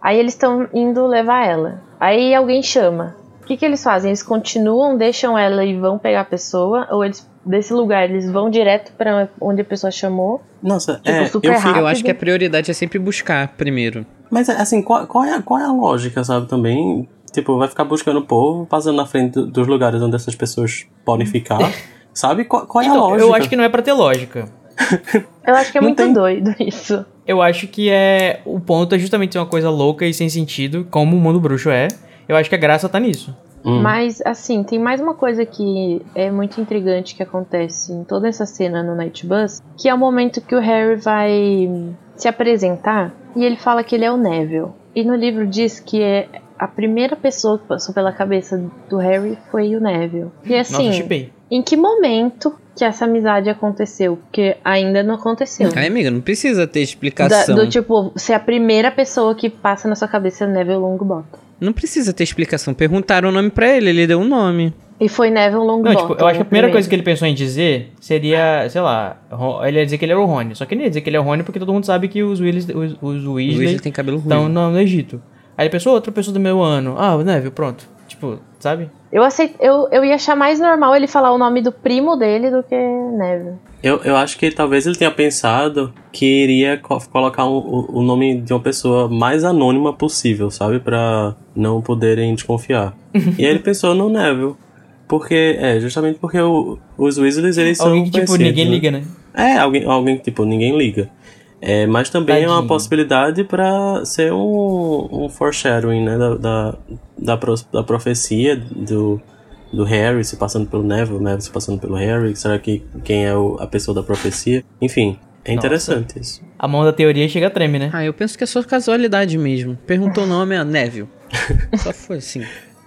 Aí eles estão indo levar ela. Aí alguém chama. O que, que eles fazem? Eles continuam, deixam ela e vão pegar a pessoa? Ou eles, desse lugar, eles vão direto pra onde a pessoa chamou? Nossa, Tipo, é, super eu fico. Eu acho que a prioridade é sempre buscar primeiro. Mas assim, qual, qual, é, qual é a lógica, sabe, também? Tipo, vai ficar buscando o povo, passando na frente do- dos lugares onde essas pessoas podem ficar. sabe? Qual, qual é a Então, lógica? eu acho que não é pra ter lógica. Eu acho que é Não muito tem- doido isso. Eu acho que é. O ponto é justamente ser uma coisa louca e sem sentido, como o mundo bruxo é. Eu acho que a graça tá nisso. Hum. Mas, assim, tem mais uma coisa que é muito intrigante que acontece em toda essa cena no Night Bus, que é o momento que o Harry vai se apresentar e ele fala que ele é o Neville. E no livro diz que é a primeira pessoa que passou pela cabeça do Harry foi o Neville. E Nossa, assim, chipei. em que momento que essa amizade aconteceu? Porque ainda não aconteceu. Ai, amiga, não precisa ter Da- explicação. do tipo, ser a primeira pessoa que passa na sua cabeça é o Neville Longbottom. Não precisa ter explicação. Perguntaram o nome pra ele, ele deu um nome. E foi Neville Não, Longbottom. tipo, eu acho que a primeira coisa que ele pensou em dizer seria, sei lá, ele ia dizer que ele era o Rony. Só que ele não ia dizer que ele é o Rony porque todo mundo sabe que os Weasley, os, os O Weasley Weasley tem cabelo estão ruim. no, no Egito. Aí ele pensou, outra pessoa do meu ano. Ah, o Neville, pronto. Tipo, sabe? Eu, aceit... eu, eu ia achar mais normal ele falar o nome do primo dele do que Neville. Eu, eu acho que talvez ele tenha pensado que iria co- colocar um- o, o nome de uma pessoa mais anônima possível, sabe? Pra não poderem desconfiar. e aí ele pensou no Neville. Porque, é, justamente porque o- os Weasleys, eles são Alguém que, tipo, ninguém né? liga, né? É, alguém, alguém que, tipo, ninguém liga. É, mas também é uma Tadinho. possibilidade pra ser um, um foreshadowing, né? Da, da, da, pro- da profecia do, do Harry se passando pelo Neville, Neville se passando pelo Harry. Será que quem é o- a pessoa da profecia? Enfim, é interessante isso. A mão da teoria chega a treme, né? Ah, eu penso que é só casualidade mesmo. Perguntou o nome, é Neville. Só foi assim.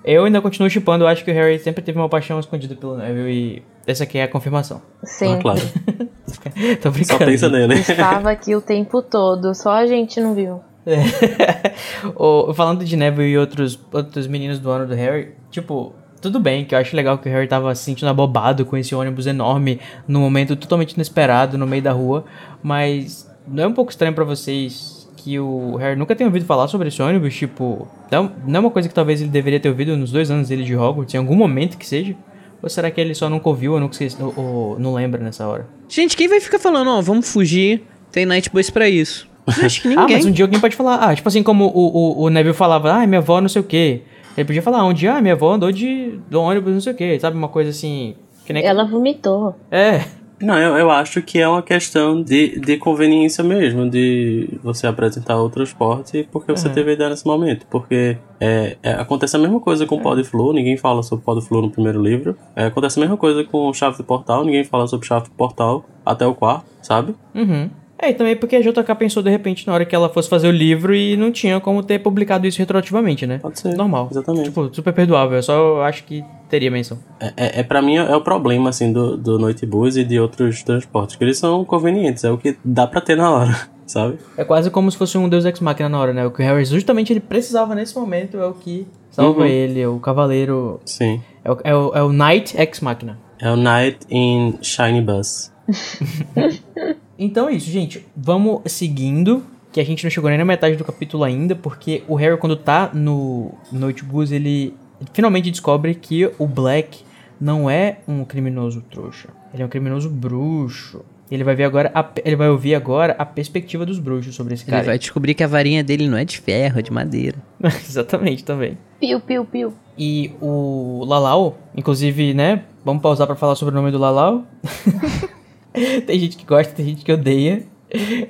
Eu ainda continuo chipando, eu acho que o Harry sempre teve uma paixão escondida pelo Neville e essa aqui é a confirmação. Sim. Ah, claro. Tô brincando. Só pensa nele. Estava aqui o tempo todo, só a gente não viu. O- falando de Neville e outros, outros meninos do ano do Harry, tipo, tudo bem que eu acho legal que o Harry tava se sentindo abobado com esse ônibus enorme num momento totalmente inesperado no meio da rua, mas não é um pouco estranho pra vocês que o Harry nunca tenha ouvido falar sobre esse ônibus? Tipo, não, não é uma coisa que talvez ele deveria ter ouvido nos dois anos dele de Hogwarts, em algum momento que seja? Ou será que ele só nunca ouviu ou, nunca esquece- ou- ou não lembra nessa hora? Gente, quem vai ficar falando, ó, vamos fugir, tem Night Boys pra isso? Acho que Ah, ninguém. mas um dia alguém pode falar, ah, tipo assim, como o, o, o Neville falava, ah, minha avó não sei o quê. Ele podia falar, um dia, ah, minha avó andou de do ônibus não sei o quê, sabe? Uma coisa assim. Que nem. Ela vomitou. É. Não, eu, eu acho que é uma questão de, de conveniência mesmo, de você apresentar o transporte porque você teve a ideia nesse momento. Porque é, é, acontece a mesma coisa com o Pod Flow, ninguém fala sobre Pod Flow no primeiro livro. É, acontece a mesma coisa com Chave do Portal, ninguém fala sobre Chave do Portal até o quarto, sabe? Uhum. É, e também porque a JK pensou de repente na hora que ela fosse fazer o livro e não tinha como ter publicado isso retroativamente, né? Pode ser. Normal. Exatamente. Tipo, super perdoável. Eu só acho que teria menção. É, é, é pra mim é o problema assim do, do Noite Bus e de outros transportes, que eles são convenientes, é o que dá pra ter na hora, sabe? É quase como se fosse um Deus Ex Machina na hora, né? O que o Harry justamente ele precisava nesse momento é o que salva Uhum. ele, é o cavaleiro. Sim. É o, é o, é o Knight Ex Machina. É o Night in Shiny Bus. Então é isso, gente. Vamos seguindo. Que a gente não chegou nem na metade do capítulo ainda, porque o Harry, quando tá no Notebooks, ele finalmente descobre que o Black não é um criminoso trouxa. Ele é um criminoso bruxo. Ele vai ver agora, a- ele vai ouvir agora a perspectiva dos bruxos sobre esse Ele cara. vai descobrir que a varinha dele não é de ferro, é de madeira. Exatamente, também. Piu, piu, piu. E o Lalau, inclusive, né? Vamos pausar pra falar sobre o nome do Lalau. tem gente que gosta, tem gente que odeia.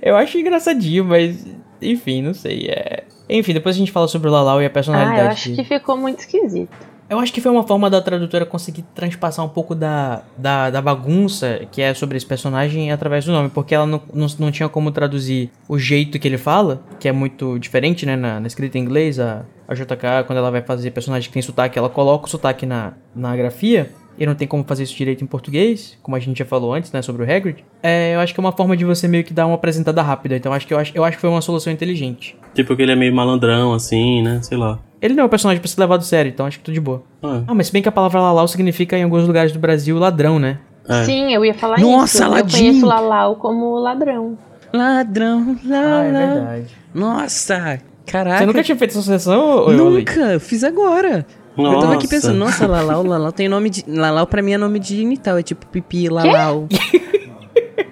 Eu acho engraçadinho, mas enfim, não sei. É... Enfim, depois a gente fala sobre o Lalau e a Ah, personalidade eu acho que ficou muito esquisito. Eu acho que foi uma forma da tradutora conseguir transpassar um pouco da, da, da bagunça que é sobre esse personagem através do nome, porque ela não, não, não tinha como traduzir o jeito que ele fala, que é muito diferente, né, na, na escrita em inglês, a, a JK, quando ela vai fazer personagem que tem sotaque, ela coloca o sotaque na, na grafia, e não tem como fazer isso direito em português, como a gente já falou antes, né, sobre o Hagrid. É, eu acho que é uma forma de você meio que dar uma apresentada rápida, então acho que eu acho, eu acho que foi uma solução inteligente. Tipo que ele é meio malandrão, assim, né? Sei lá. Ele não é um personagem pra ser levado a sério, então acho que tudo de boa. Ah, Ah, mas se bem que a palavra Lalau significa em alguns lugares do Brasil ladrão, né? é. Sim, eu ia falar Nossa, isso. Aladdin! Eu conheço Lalau como ladrão. Ladrão, lá, Ah, é verdade. Nossa, caraca. Você nunca tinha feito essa associação? Nunca, fiz agora. Eu tava aqui Nossa. pensando, nossa, Lalau, Lalau tem nome de. Lalau pra mim é nome de genital, é tipo pipi, Lalau.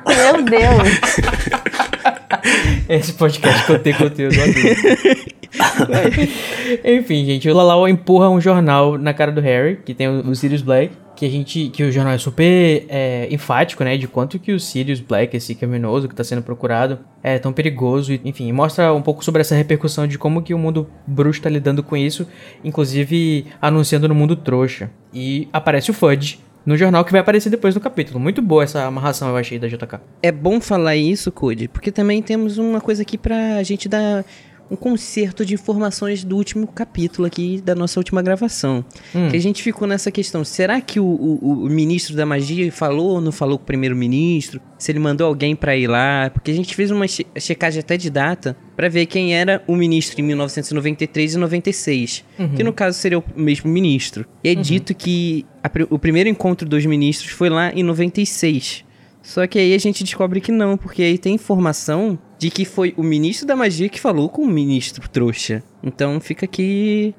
Meu Deus. Esse podcast contém conteúdo adulto. Enfim, gente, o Lalau empurra um jornal na cara do Harry, que tem o, o Sirius Black, que a gente. que o jornal é super é, enfático, né? De quanto que o Sirius Black, esse criminoso que tá sendo procurado, é tão perigoso. E, enfim, mostra um pouco sobre essa repercussão de como que o mundo bruxo tá lidando com isso, inclusive anunciando no mundo trouxa. E aparece o Fudge. No jornal que vai aparecer depois no capítulo. Muito boa essa amarração, eu achei, da JK. É bom falar isso, Code, porque também temos uma coisa aqui pra gente dar um concerto de informações do último capítulo aqui da nossa última gravação. Hum. Que a gente ficou nessa questão: será que o, o- o ministro da magia falou ou não falou com o primeiro-ministro? Se ele mandou alguém pra ir lá? Porque a gente fez uma che- checagem até de data pra ver quem era o ministro em 1993 e 96. Que no caso seria o mesmo ministro. E é dito que a o primeiro encontro dos ministros foi lá em 96. Só que aí a gente descobre que não, porque aí tem informação de que foi o ministro da magia que falou com o ministro trouxa. Então fica aqui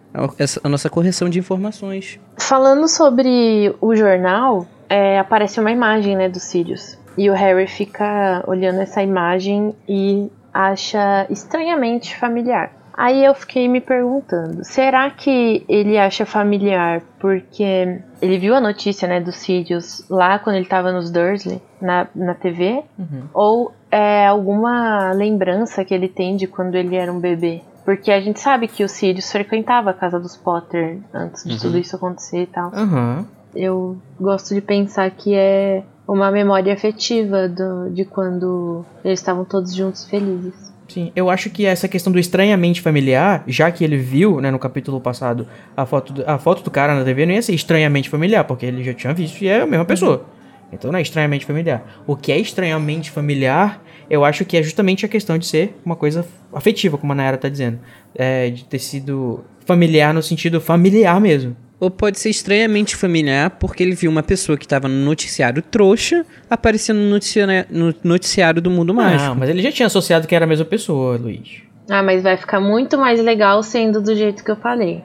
a, nossa correção de informações. Falando sobre o jornal, é, aparece uma imagem, né, do Sirius. E o Harry fica olhando essa imagem e acha estranhamente familiar. Aí eu fiquei me perguntando, será que ele acha familiar porque ele viu a notícia, né, do Sirius lá quando ele tava nos Dursley, na, na TV? Uhum. Ou é alguma lembrança que ele tem de quando ele era um bebê? Porque a gente sabe que o Sirius frequentava a casa dos Potter antes de Uhum. tudo isso acontecer e tal. Aham. Eu gosto de pensar que é uma memória afetiva do- de quando eles estavam todos juntos felizes. Sim, eu acho que essa questão do estranhamente familiar, já que ele viu, né, no capítulo passado, a foto, do, a foto do cara na TV não ia ser estranhamente familiar, porque ele já tinha visto e é a mesma pessoa. Então não é estranhamente familiar. O que é estranhamente familiar, eu acho que é justamente a questão de ser uma coisa afetiva, como a Nayara tá dizendo. É, de ter sido familiar no sentido familiar mesmo. Ou pode ser estranhamente familiar porque ele viu uma pessoa que estava no noticiário trouxa aparecendo no noticiário, no noticiário do mundo mágico. Não, mas ele já tinha associado que era a mesma pessoa, Luiz. Ah, mas vai ficar muito mais legal sendo do jeito que eu falei.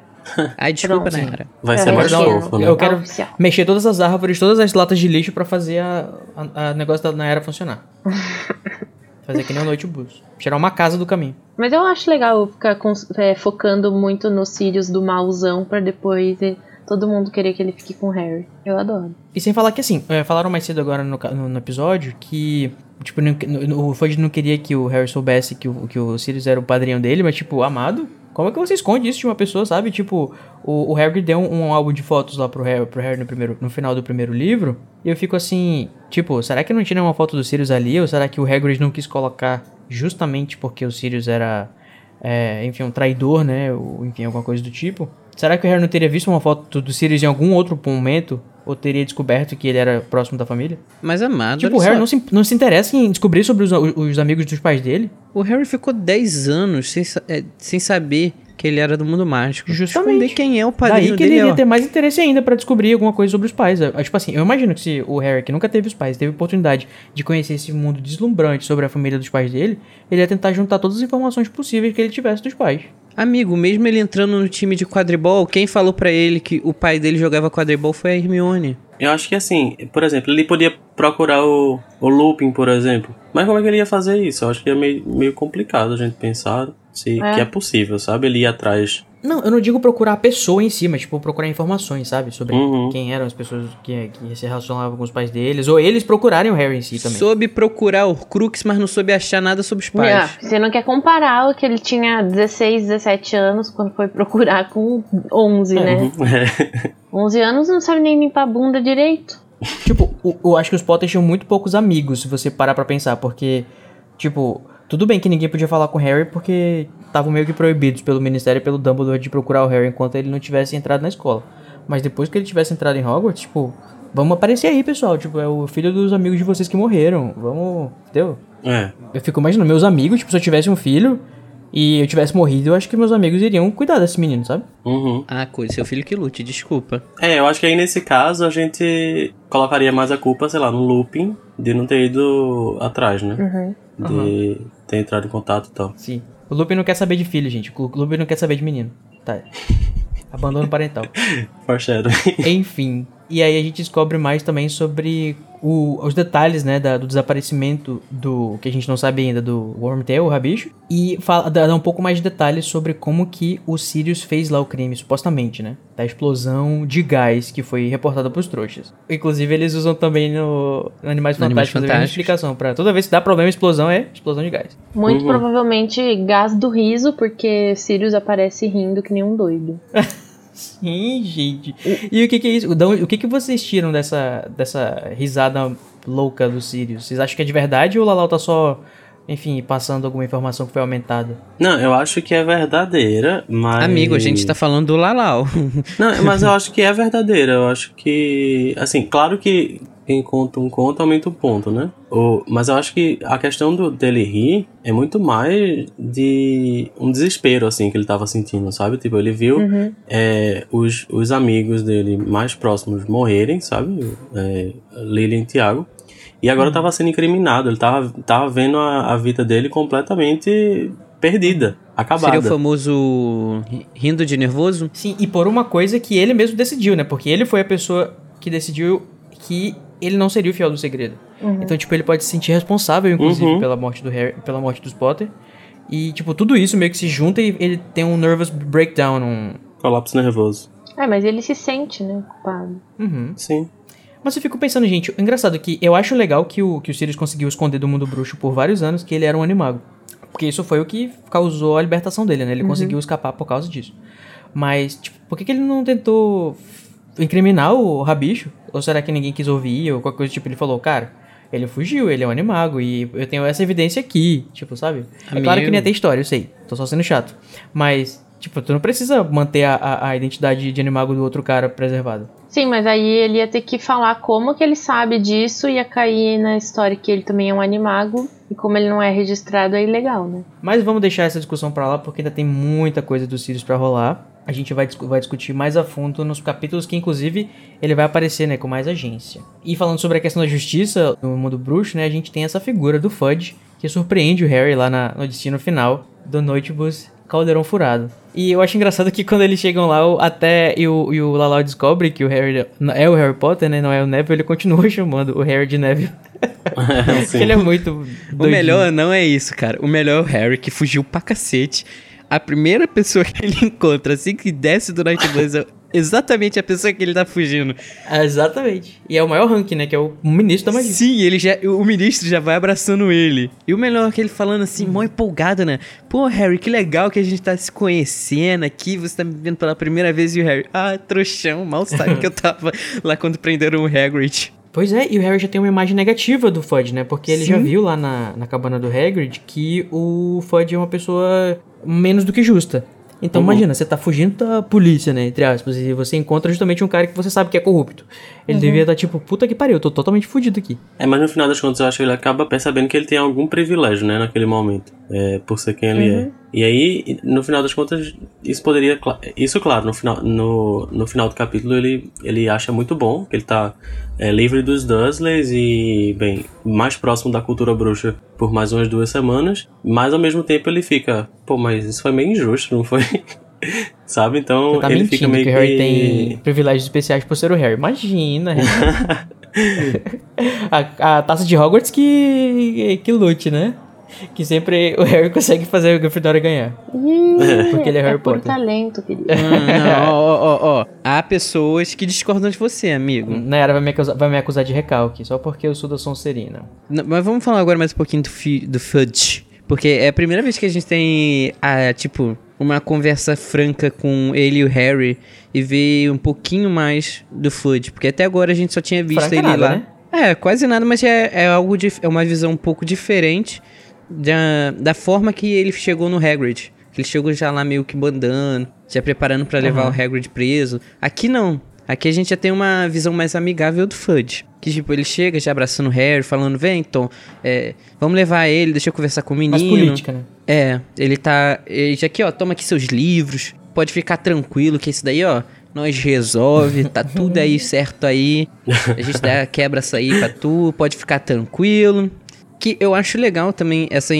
Ai, desculpa, Pronto. Nayara. Vai É, ser mais eu fofo, né? Eu quero oficial. mexer todas as árvores, todas as latas de lixo pra fazer a, a, a negócio da Nayara funcionar. fazer que nem o Noite Bus. Tirar uma casa do caminho. Mas eu acho legal ficar cons- é, focando muito nos Sirius do malzão pra depois eh, todo mundo querer que ele fique com o Harry. Eu adoro. E sem falar que assim, é, falaram mais cedo agora no, no, no episódio que, tipo, o Fudge não queria que o Harry soubesse que o, que o Sirius era o padrinho dele, mas tipo, amado, como é que você esconde isso de uma pessoa, sabe? Tipo, o, o Harry deu um, um álbum de fotos lá pro Harry, pro Harry no, primeiro, no final do primeiro livro, e eu fico assim, tipo, será que não tinha uma foto do Sirius ali, ou será que o Hagrid não quis colocar justamente porque o Sirius era, é, enfim, um traidor, né, ou enfim, alguma coisa do tipo? Será que o Harry não teria visto uma foto do Sirius em algum outro momento? Ou teria descoberto que ele era próximo da família? Mas amado, tipo, o Harry só, não se, não se interessa em descobrir sobre os, os amigos dos pais dele? o Harry ficou 10 anos sem, é, sem saber que ele era do mundo mágico. Justamente. Quem é o padrinho Daí que dele. ele iria ó. ter mais interesse ainda pra descobrir alguma coisa sobre os pais. Tipo assim, eu imagino que se o Harry, que nunca teve os pais, teve oportunidade de conhecer esse mundo deslumbrante sobre a família dos pais dele, ele ia tentar juntar todas as informações possíveis que ele tivesse dos pais. Amigo, mesmo ele entrando no time de quadribol, quem falou pra ele que o pai dele jogava quadribol foi a Hermione. Eu acho que assim, por exemplo, ele podia procurar o, o looping, por exemplo. Mas como é que ele ia fazer isso? Eu acho que é meio, meio complicado a gente pensar se É. que é possível, sabe? Ele ir atrás. Não, eu não digo procurar a pessoa em si, mas tipo, procurar informações, sabe? Sobre Uhum. quem eram as pessoas que, que se relacionavam com os pais deles, ou eles procurarem o Harry em si também. Soube procurar o Crux, mas não soube achar nada sobre os pais. Você não quer comparar o que ele tinha 16, 17 anos quando foi procurar com 11, né? É. 11 anos não sabe nem limpar a bunda direito. Tipo, o- eu acho que os Potter tinham muito poucos amigos, se você parar pra pensar, porque, tipo, tudo bem que ninguém podia falar com o Harry porque estavam meio que proibidos pelo Ministério e pelo Dumbledore de procurar o Harry enquanto ele não tivesse entrado na escola. Mas depois que ele tivesse entrado em Hogwarts, tipo, vamos aparecer aí, pessoal. Tipo, é o filho dos amigos de vocês que morreram. Vamos. Entendeu? é. Eu fico imaginando, meus amigos, tipo, se eu tivesse um filho e eu tivesse morrido, eu acho que meus amigos iriam cuidar desse menino, sabe? Uhum. Ah, coisa, seu filho que lute, desculpa. É, eu acho que aí nesse caso a gente colocaria mais a culpa, sei lá, no looping de não ter ido atrás, né? De ter entrado em contato e tal. Sim. O Lupin não quer saber de filho, gente. O Lupin não quer saber de menino. Tá. Abandono parental. Foreshadowing. Enfim. E aí a gente descobre mais também sobre o- os detalhes, né, da- do desaparecimento do que a gente não sabe ainda do Wormtail, o rabicho, e fala, dá, dá um pouco mais de detalhes sobre como que o Sirius fez lá o crime, supostamente, né, da explosão de gás que foi reportada pros trouxas. Inclusive eles usam também no, no Animais No Fantásticos a mesma Fantásticos. explicação para toda vez que dá problema explosão é explosão de gás. Muito Uhum. provavelmente gás do riso, porque Sirius aparece rindo que nem um doido. Sim, gente. E o que, que é isso? O que, que vocês tiram dessa, dessa risada louca do Sirius? Vocês acham que é de verdade ou o Lalau tá só enfim, passando alguma informação que foi aumentada. Não, eu acho que é verdadeira, mas. Amigo, a gente tá falando do Lalau. Não, mas eu acho que é verdadeira. Eu acho que. Assim, claro que quem conta um conto aumenta um ponto, né? O, mas eu acho que a questão do, dele rir é muito mais de um desespero, assim, que ele tava sentindo, sabe? Tipo, ele viu Uhum. é, os, os amigos dele mais próximos morrerem, sabe? É, Lilian e Tiago. E agora tava sendo incriminado. Ele tava, tava vendo a, a vida dele completamente perdida, acabada. Seria o famoso ri- rindo de nervoso? Sim, e por uma coisa que ele mesmo decidiu, né? Porque ele foi a pessoa que decidiu que ele não seria o fiel do segredo. Então, tipo, ele pode se sentir responsável, inclusive, Uhum. pela morte do Harry, pela morte dos Potter. E, tipo, tudo isso meio que se junta e ele tem um nervous breakdown. Um... Colapso nervoso. É, mas ele se sente, né, culpado. Uhum. Sim. Mas eu fico pensando, gente, o engraçado é que eu acho legal que o, que o Sirius conseguiu esconder do mundo bruxo por vários anos que ele era um animago. Porque isso foi o que causou a libertação dele, né? Ele conseguiu escapar por causa disso. Mas, tipo, por que, que ele não tentou incriminar o Rabicho? Ou será que ninguém quis ouvir? Ou qualquer coisa, tipo, ele falou, cara, ele fugiu, ele é um animago e eu tenho essa evidência aqui, tipo, sabe? É claro que Amigo. nem ia ter história, eu sei. Tô só sendo chato. Mas, tipo, tu não precisa manter a, a, a identidade de animago do outro cara preservada. Sim, mas aí ele ia ter que falar como que ele sabe disso, ia cair na história que ele também é um animago, e como ele não é registrado, é ilegal, né? Mas vamos deixar essa discussão pra lá, porque ainda tem muita coisa do Sirius pra rolar. A gente vai, vai discutir mais a fundo nos capítulos que, inclusive, ele vai aparecer, né, com mais agência. E falando sobre a questão da justiça no mundo bruxo, né, a gente tem essa figura do Fudge, que surpreende o Harry lá na- no destino final do Noitebus Caldeirão Furado. E eu acho engraçado que quando eles chegam lá, o- até e o, e o Lalau descobre que o Harry é o Harry Potter, né, não é o Neville, ele continua chamando o Harry de Neville. Ele é muito O doidinho. melhor não é isso, cara. O melhor é o Harry, que fugiu pra cacete. A primeira pessoa que ele encontra assim que desce do Night Bus é exatamente a pessoa que ele tá fugindo. Ah, Exatamente. E é o maior ranking, né? Que é o ministro da magia. Sim, ele já, o ministro já vai abraçando ele. E o melhor é que ele falando assim, mó empolgado, né? Pô, Harry, que legal que a gente tá se conhecendo aqui, você tá me vendo pela primeira vez e o Harry, ah, trouxão, mal sabe que eu tava lá quando prenderam o Hagrid. Pois é, e o Harry já tem uma imagem negativa do Fudge, né? Porque ele já Sim. viu lá na, na cabana do Hagrid que o Fudge é uma pessoa menos do que justa. Então Uhum. imagina, você tá fugindo da polícia, né? Entre aspas, e você encontra justamente um cara que você sabe que é corrupto. Ele devia estar tipo, puta que pariu, eu tô totalmente fudido aqui. É, mas no final das contas eu acho que ele acaba percebendo que ele tem algum privilégio, né, naquele momento, é, por ser quem ele é. E aí, no final das contas, isso poderia. Isso, claro, no final, no, no final do capítulo ele, ele acha muito bom, que ele tá é, livre dos Dursleys e, bem, mais próximo da cultura bruxa por mais umas duas semanas, mas ao mesmo tempo ele fica, pô, mas isso foi meio injusto, não foi? Sabe? Então tá ele fica meio que o Harry que. tem privilégios especiais por ser o Harry. Imagina, a, a taça de Hogwarts que, que lute, né? Que sempre o Harry consegue fazer o Gryffindor ganhar. Porque ele é Harry por Potter. talento, querido. Não, ó, ó, ó, ó. Há pessoas que discordam de você, amigo. Nayara vai me, acusar, vai me acusar de recalque, só porque eu sou da Sonserina. N- Mas vamos falar agora mais um pouquinho do, fi- do Fudge. Porque é a primeira vez que a gente tem, a, tipo, uma conversa franca com ele e o Harry e ver um pouquinho mais do Fudge. Porque até agora a gente só tinha visto Franca ele nada, lá. né? É, quase nada, mas é, é algo dif- é uma visão um pouco diferente da, da forma que ele chegou no Hagrid. Ele chegou já lá meio que bandando, já preparando pra levar o Hagrid preso. Aqui não. Aqui a gente já tem uma visão mais amigável do Fudge. Que, tipo, ele chega já abraçando o Harry, falando, vem, Tom, é, vamos levar ele, deixa eu conversar com o menino. Mais política, né? É, ele tá. Ele já aqui, ó, toma aqui seus livros. Pode ficar tranquilo que isso daí, ó, nós resolve, tá tudo aí certo aí. A gente dá, quebra isso aí pra tu, pode ficar tranquilo. Que eu acho legal também essa,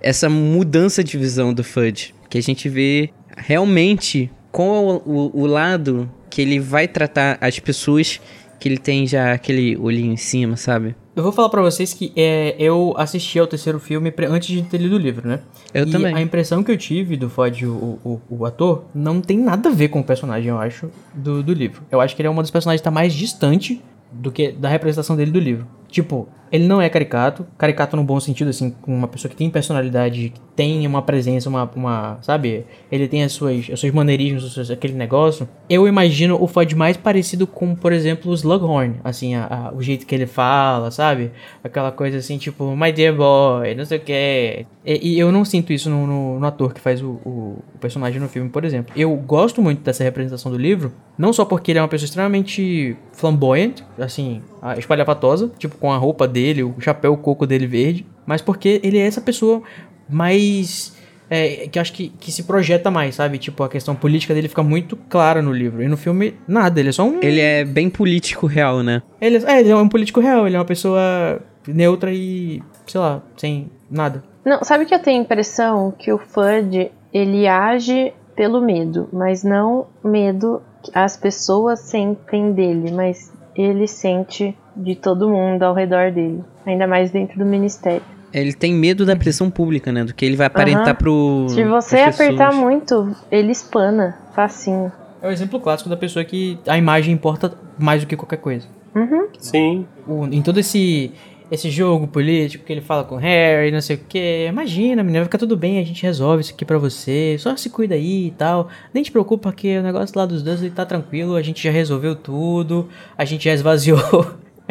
essa mudança de visão do Fudge. Que a gente vê realmente qual o, o lado que ele vai tratar as pessoas que ele tem já aquele olhinho em cima, sabe? Eu vou falar pra vocês que é, eu assisti ao terceiro filme antes de ter lido o livro, né? Eu e também. a impressão que eu tive do Fudge, o, o, o ator, não tem nada a ver com o personagem, eu acho, do, do livro. Eu acho que ele é uma dos personagens que tá mais distante do que da representação dele do livro. Tipo, Ele não é caricato, caricato no bom sentido, assim, com uma pessoa que tem personalidade, que tem uma presença, uma, uma sabe? Ele tem as suas, os seus maneirismos, aquele negócio. Eu imagino o Fudge mais parecido com, por exemplo, o Slughorn, assim, a- a- o jeito que ele fala, sabe? Aquela coisa assim, tipo, my dear boy, não sei o que. E, eu não sinto isso no, no- no ator que faz o, o- o personagem no filme, por exemplo. Eu gosto muito dessa representação do livro, não só porque ele é uma pessoa extremamente flamboyant, assim, espalhafatosa, tipo com a roupa dele, o chapéu o coco dele verde, mas porque ele é essa pessoa mais. é, que acho que, que se projeta mais, sabe? Tipo, a questão política dele fica muito clara no livro. E no filme, nada, ele é só um. Ele é bem político real, né? Ele, é, ele é um político real, ele é uma pessoa neutra e. sei lá, sem nada. Não, sabe que eu tenho a impressão que o Fudge, ele age pelo medo, mas não medo que as pessoas sentem dele, mas ele sente de todo mundo ao redor dele, ainda mais dentro do ministério. Ele tem medo da pressão pública, né? Do que ele vai aparentar Aham. pro. Se você apertar muito, ele espana, facinho. É o exemplo clássico da pessoa que a imagem importa mais do que qualquer coisa. Uhum. Sim. O- em todo esse esse jogo político que ele fala com o Harry, não sei o que. Imagina, menina, vai ficar tudo bem, a gente resolve isso aqui pra você. Só se cuida aí e tal. Nem te preocupa que o negócio lá dos Dursley tá tranquilo, a gente já resolveu tudo, a gente já esvaziou.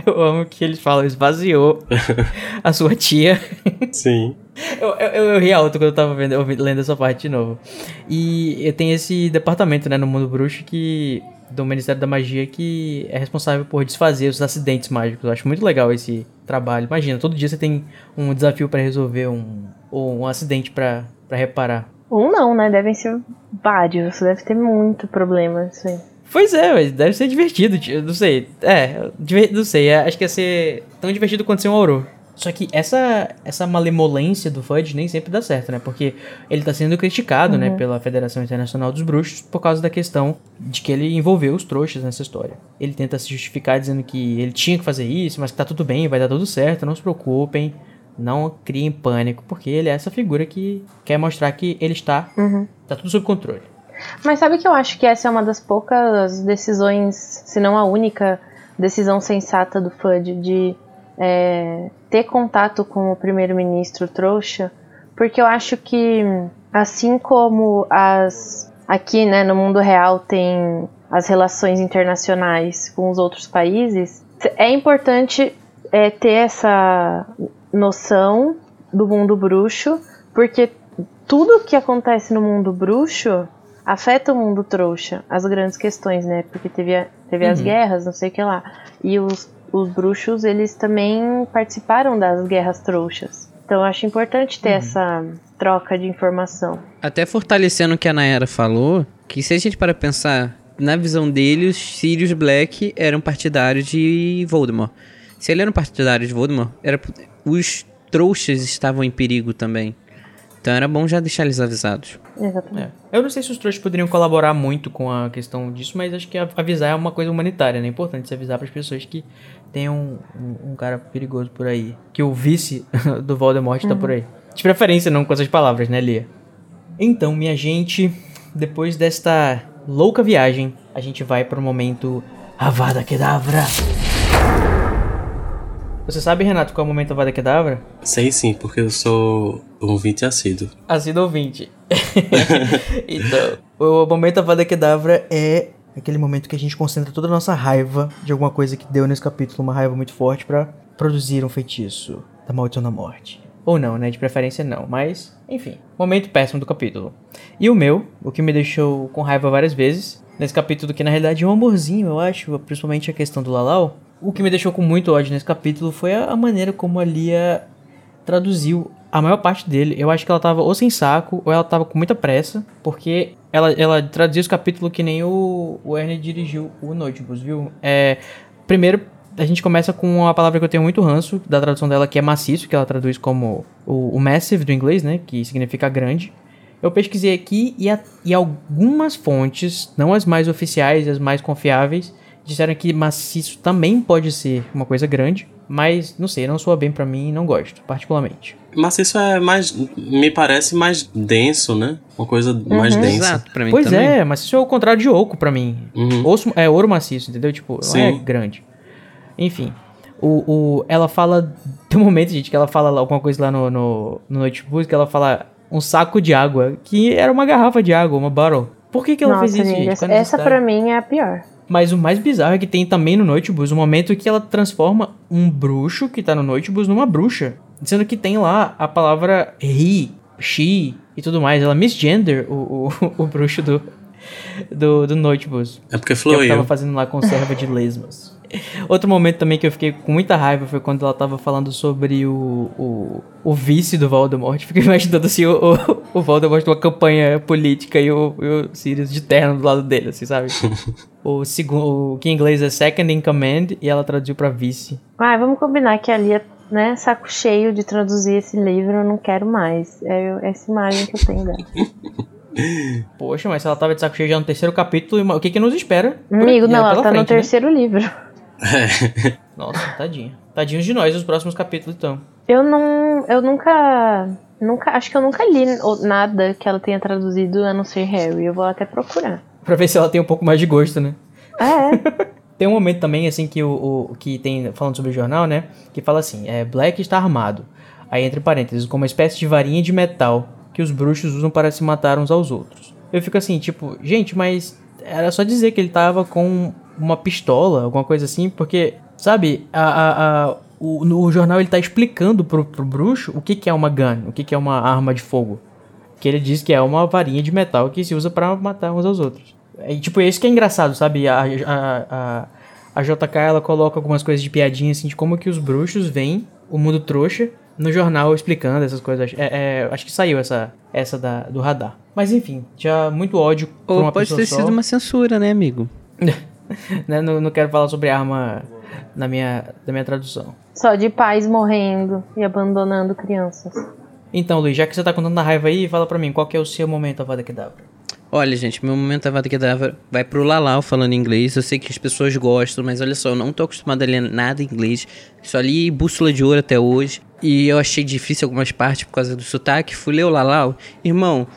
Eu amo que eles falam, esvaziou a sua tia. Sim. Eu, eu, eu, eu ri alto quando eu tava vendo, ouvi- lendo essa parte de novo. E tenho esse departamento, né, no mundo bruxo que. Do Ministério da Magia que é responsável por desfazer os acidentes mágicos. Eu acho muito legal esse trabalho. Imagina, todo dia você tem um desafio pra resolver um. Ou um acidente pra pra reparar. Ou não, né? Devem ser vários. Deve ter muito problema isso aí. Pois é, mas deve ser divertido, tio, não sei. É, não sei, é, acho que ia ser tão divertido quanto ser um Auror. Só que essa, essa malemolência do Fudge nem sempre dá certo, né? Porque ele tá sendo criticado, né, pela Federação Internacional dos Bruxos por causa da questão de que ele envolveu os trouxas nessa história. Ele tenta se justificar dizendo que ele tinha que fazer isso, mas que tá tudo bem, vai dar tudo certo, não se preocupem. Não criem pânico, porque ele é essa figura que quer mostrar que ele está. Tá tudo sob controle. Mas sabe que eu acho que essa é uma das poucas decisões, se não a única decisão sensata do FUD de é, ter contato com o primeiro-ministro trouxa, porque eu acho que assim como as aqui, né, no mundo real tem as relações internacionais com os outros países, é importante é, ter essa noção do mundo bruxo, porque tudo que acontece no mundo bruxo afeta o mundo trouxa, as grandes questões, né? Porque teve, a- teve as Uhum. guerras, não sei o que lá. E os, os bruxos, eles também participaram das guerras trouxas. Então acho importante ter essa troca de informação. Até fortalecendo o que a Nayara falou, que se a gente para pensar, na visão dele, os Sirius Black eram partidários de Voldemort. Se ele era um partidário de Voldemort, era, os trouxas estavam em perigo também. Então era bom já deixar eles avisados. Exatamente. É. Eu não sei se os trouxas poderiam colaborar muito com a questão disso, mas acho que avisar é uma coisa humanitária, né? É importante se avisar para as pessoas que tem um, um, um cara perigoso por aí. Que o vice do Voldemort tá por aí. De preferência, não com essas palavras, né, Lia? Então, minha gente, depois desta louca viagem, a gente vai para o momento Avada Kedavra. Você sabe, Renato, qual é o momento Avada Kedavra? Sei sim, porque eu sou um ouvinte assíduo. Assíduo ouvinte. então, o momento Avada Kedavra é aquele momento que a gente concentra toda a nossa raiva de alguma coisa que deu nesse capítulo, uma raiva muito forte pra produzir um feitiço da maldição da morte. Ou não, né? De preferência não, mas enfim, momento péssimo do capítulo. E o meu, o que me deixou com raiva várias vezes, nesse capítulo que na realidade é um amorzinho, eu acho, principalmente a questão do Lalau. O que me deixou com muito ódio nesse capítulo foi a maneira como a Lia traduziu a maior parte dele. Eu acho que ela tava ou sem saco, ou ela tava com muita pressa, porque ela, ela traduziu esse capítulo que nem o, o Ernie dirigiu o Notebooks, viu? É, primeiro, a gente começa com a palavra que eu tenho muito ranço da tradução dela, que é maciço, que ela traduz como o, o massive do inglês, né? Que significa grande. Eu pesquisei aqui e, a- e algumas fontes, não as mais oficiais, as mais confiáveis, disseram que maciço também pode ser uma coisa grande, mas não sei, não soa bem pra mim e não gosto, particularmente. Mas isso é mais. Me parece mais denso, né? Uma coisa mais densa. Exato, pra mim Pois também. é, mas isso é o contrário de oco pra mim. Uhum. Osso, é ouro maciço, entendeu? Tipo, não é Sim. grande. Enfim. O, o, ela fala. Tem um momento, gente, que ela fala alguma coisa lá no, no, no notebook, que ela fala um saco de água, que era uma garrafa de água, uma bottle. Por que, que ela Nossa, fez isso, amiga, gente? Essa pra mim é a pior. Mas o mais bizarro é que tem também no Notebus o momento que ela transforma um bruxo que tá no Notebus numa bruxa. Sendo que tem lá a palavra he, she e tudo mais. Ela misgender o, o, o bruxo do, do, do Notebus. É porque Que é que tava fazendo lá conserva de lesmas. Outro momento também que eu fiquei com muita raiva foi quando ela tava falando sobre o, o, o vice do Voldemort. Fiquei imaginando assim o, o, o Voldemort numa campanha política e o, e o Sirius de terno do lado dele, assim, sabe? o, segundo, o que em inglês é second in command e ela traduziu pra vice. Ai, vamos combinar que ali é né, saco cheio de traduzir esse livro, eu não quero mais. É essa imagem que eu tenho dela. Poxa, mas se ela tava de saco cheio já no terceiro capítulo, o que que nos espera? Amigo, aqui, não, é ela tá no frente, né? terceiro livro. Nossa, tadinha. Tadinhos de nós, os próximos capítulos, então. Eu não. Eu nunca. Nunca. Acho que eu nunca li nada que ela tenha traduzido a não ser Harry. Eu vou até procurar. Pra ver se ela tem um pouco mais de gosto, né? É. Tem um momento também, assim, que o, o- que tem, falando sobre o jornal, né? Que fala assim, é, Black está armado. Aí, entre parênteses, com uma espécie de varinha de metal que os bruxos usam para se matar uns aos outros. Eu fico assim, tipo, gente, mas era só dizer que ele tava com uma pistola, alguma coisa assim, porque, sabe, a, a, a- o, no jornal ele tá explicando pro, pro bruxo o que, que é uma gun, o que, que é uma arma de fogo. Que ele diz que é uma varinha de metal que se usa pra matar uns aos outros. E, tipo, é isso que é engraçado, sabe? A, a, a, a JK, ela coloca algumas coisas de piadinha, assim, de como que os bruxos veem o mundo trouxa no jornal explicando essas coisas. É, é, acho que saiu essa, essa da, do radar. Mas enfim, já muito ódio por Ou uma pode pessoa ter só. sido uma censura, né, amigo? Né, não, não quero falar sobre arma na minha, na minha tradução. Só de pais morrendo e abandonando crianças. Então, Luiz, já que você tá contando a raiva aí, fala pra mim, qual que é o seu momento, Avada Kedavra? Olha, gente, meu momento Avada Kedavra vai pro Lalau falando inglês. Eu sei que as pessoas gostam, mas olha só, eu não tô acostumado a ler nada em inglês. Só li Bússola de Ouro até hoje. E eu achei difícil algumas partes por causa do sotaque. Fui ler o Lalau. Irmão,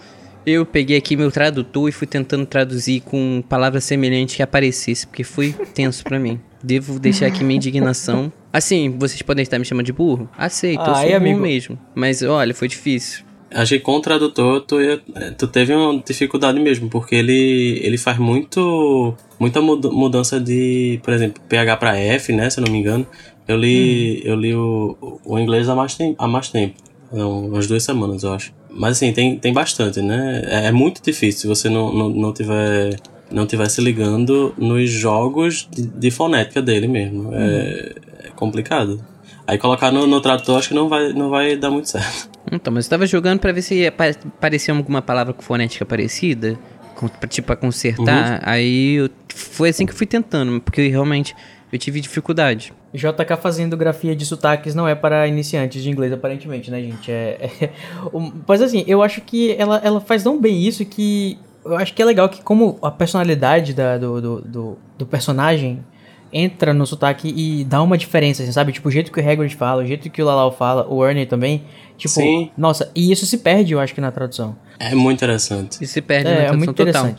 eu peguei aqui meu tradutor e fui tentando traduzir com palavras semelhantes que aparecesse, porque foi tenso pra mim. Devo deixar aqui minha indignação. Assim, vocês podem estar me chamando de burro? Aceito, eu Ah, sou aí, burro amigo. mesmo. Mas olha, foi difícil. Acho que com o tradutor tu, ia- tu teve uma dificuldade mesmo, porque ele, ele faz muito muita muda- mudança de, por exemplo, PH para F, né, se eu não me engano. Eu li, eu li o, o inglês há mais, tem, há mais tempo, não, umas duas semanas, eu acho. Mas assim, tem, tem bastante, né? É, é muito difícil se você não, não, não tiver não tiver se ligando nos jogos de, de fonética dele mesmo. É, é complicado. Aí colocar no, no tradutor acho que não vai, não vai dar muito certo. Então, mas eu tava jogando pra ver se apa- aparecia alguma palavra com fonética parecida, com, pra, tipo, pra consertar. Aí eu, foi assim que eu fui tentando, porque eu, realmente eu tive dificuldade. JK fazendo grafia de sotaques não é para iniciantes de inglês, aparentemente, né, gente? É, é- um- Mas assim, eu acho que ela, ela faz tão bem isso que. Eu acho que é legal que, como a personalidade da- do, do, do, do personagem entra no sotaque e dá uma diferença, assim, sabe? Tipo, o jeito que o Hagrid fala, o jeito que o Lalau fala, o Ernie também. Tipo, Sim. nossa, e isso se perde, eu acho que na tradução. É muito interessante. E se perde na É, é tradução muito total.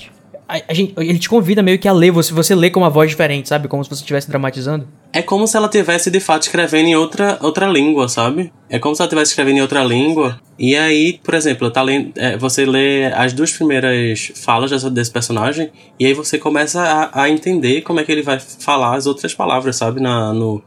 A, a gente, ele te convida meio que a ler, você, você lê com uma voz diferente, sabe? Como se você estivesse dramatizando. É como se ela tivesse de fato escrevendo em outra, outra língua, sabe? É como se ela estivesse escrevendo em outra língua. E aí, por exemplo, tá lendo, é, você lê as duas primeiras falas dessa, desse personagem e aí você começa a, a entender como é que ele vai falar as outras palavras, sabe? Na, no,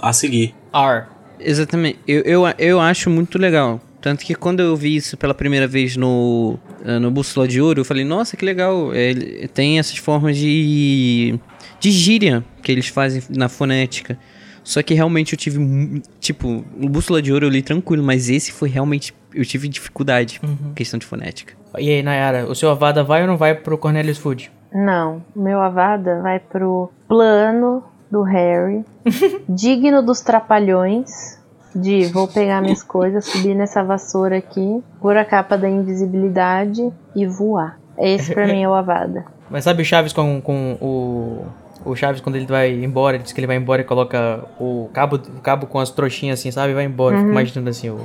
A seguir. R. Exatamente. Eu, eu, eu acho muito legal. Tanto que quando eu vi isso pela primeira vez no, eh, no Bússola de Ouro, eu falei, nossa, que legal. Ele tem essas formas de, de gíria que eles fazem na fonética. Só que realmente eu tive. Tipo, o Bússola de Ouro eu li tranquilo, mas esse foi realmente. Eu tive dificuldade com questão de fonética. E aí, Nayara, o seu Avada vai ou não vai pro Cornelius Food? Não, meu Avada vai pro plano do Harry, digno dos trapalhões, de vou pegar minhas coisas, subir nessa vassoura aqui, pôr a capa da invisibilidade e voar. Esse pra mim é o Avada. Mas sabe o Chaves com, com o. O Chaves, quando ele vai embora, ele diz que ele vai embora e coloca o cabo, o cabo com as trouxinhas assim, sabe? Vai embora. Fico imaginando assim, o,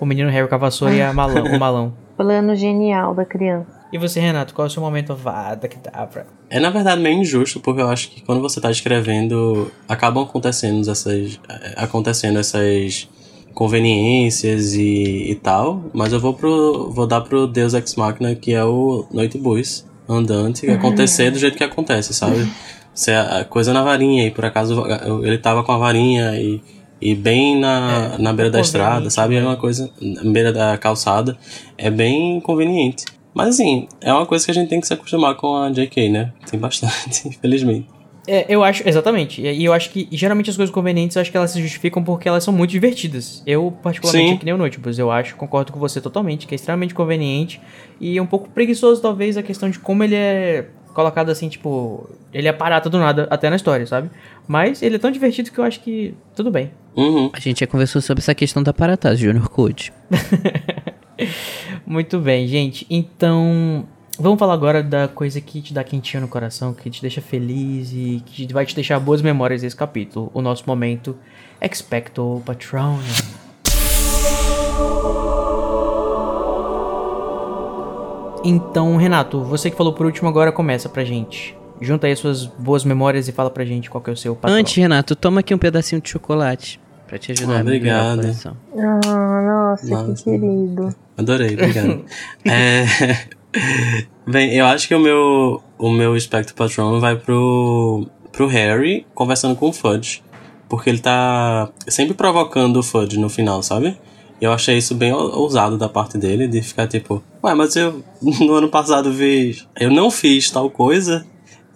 O menino Harry com a vassoura e a malão, o malão. Plano genial da criança. E você, Renato, qual é o seu momento vada que dá pra... É na verdade meio injusto, porque eu acho que quando você tá escrevendo, acabam acontecendo essas. eh, acontecendo essas conveniências e, e tal. Mas eu vou pro. vou dar pro Deus Ex Machina, que é o Noite Bus andante, que acontecer do jeito que acontece, sabe? Se a a coisa na varinha, e por acaso ele tava com a varinha e. E bem na, É, na beira da é estrada, sabe? É né? uma coisa. Na beira da calçada. É bem conveniente. Mas assim, é uma coisa que a gente tem que se acostumar com a JK, né? Tem bastante, infelizmente. É, eu acho, exatamente. E eu acho que geralmente as coisas convenientes, eu acho que elas se justificam porque elas são muito divertidas. Eu, particularmente, Sim. que nem o Notebooks, eu acho, concordo com você totalmente, que é extremamente conveniente e um pouco preguiçoso, talvez, a questão de como ele é colocado assim, tipo, ele é parado do nada até na história, sabe? Mas ele é tão divertido que eu acho que tudo bem. Uhum. A gente já conversou sobre essa questão da Paratás, Junior Code. Muito bem, gente. Então, vamos falar agora da coisa que te dá quentinho no coração, que te deixa feliz e que vai te deixar boas memórias desse capítulo. O nosso momento Expecto Patronum. Então, Renato, você que falou por último agora começa pra gente. Junta aí as suas boas memórias e fala pra gente qual que é o seu patrão. Antes, Renato, toma aqui um pedacinho de chocolate pra te ajudar Ah, a melhorar o obrigado. Ah, nossa, Nossa. que querido. Adorei, obrigado. é... Bem, eu acho que o meu, o meu Spectre Patron vai pro, pro Harry conversando com o Fudge. Porque ele tá sempre provocando o Fudge no final, sabe? E eu achei isso bem ou- ousado da parte dele, de ficar tipo, ué, mas eu no ano passado vi. Eu não fiz tal coisa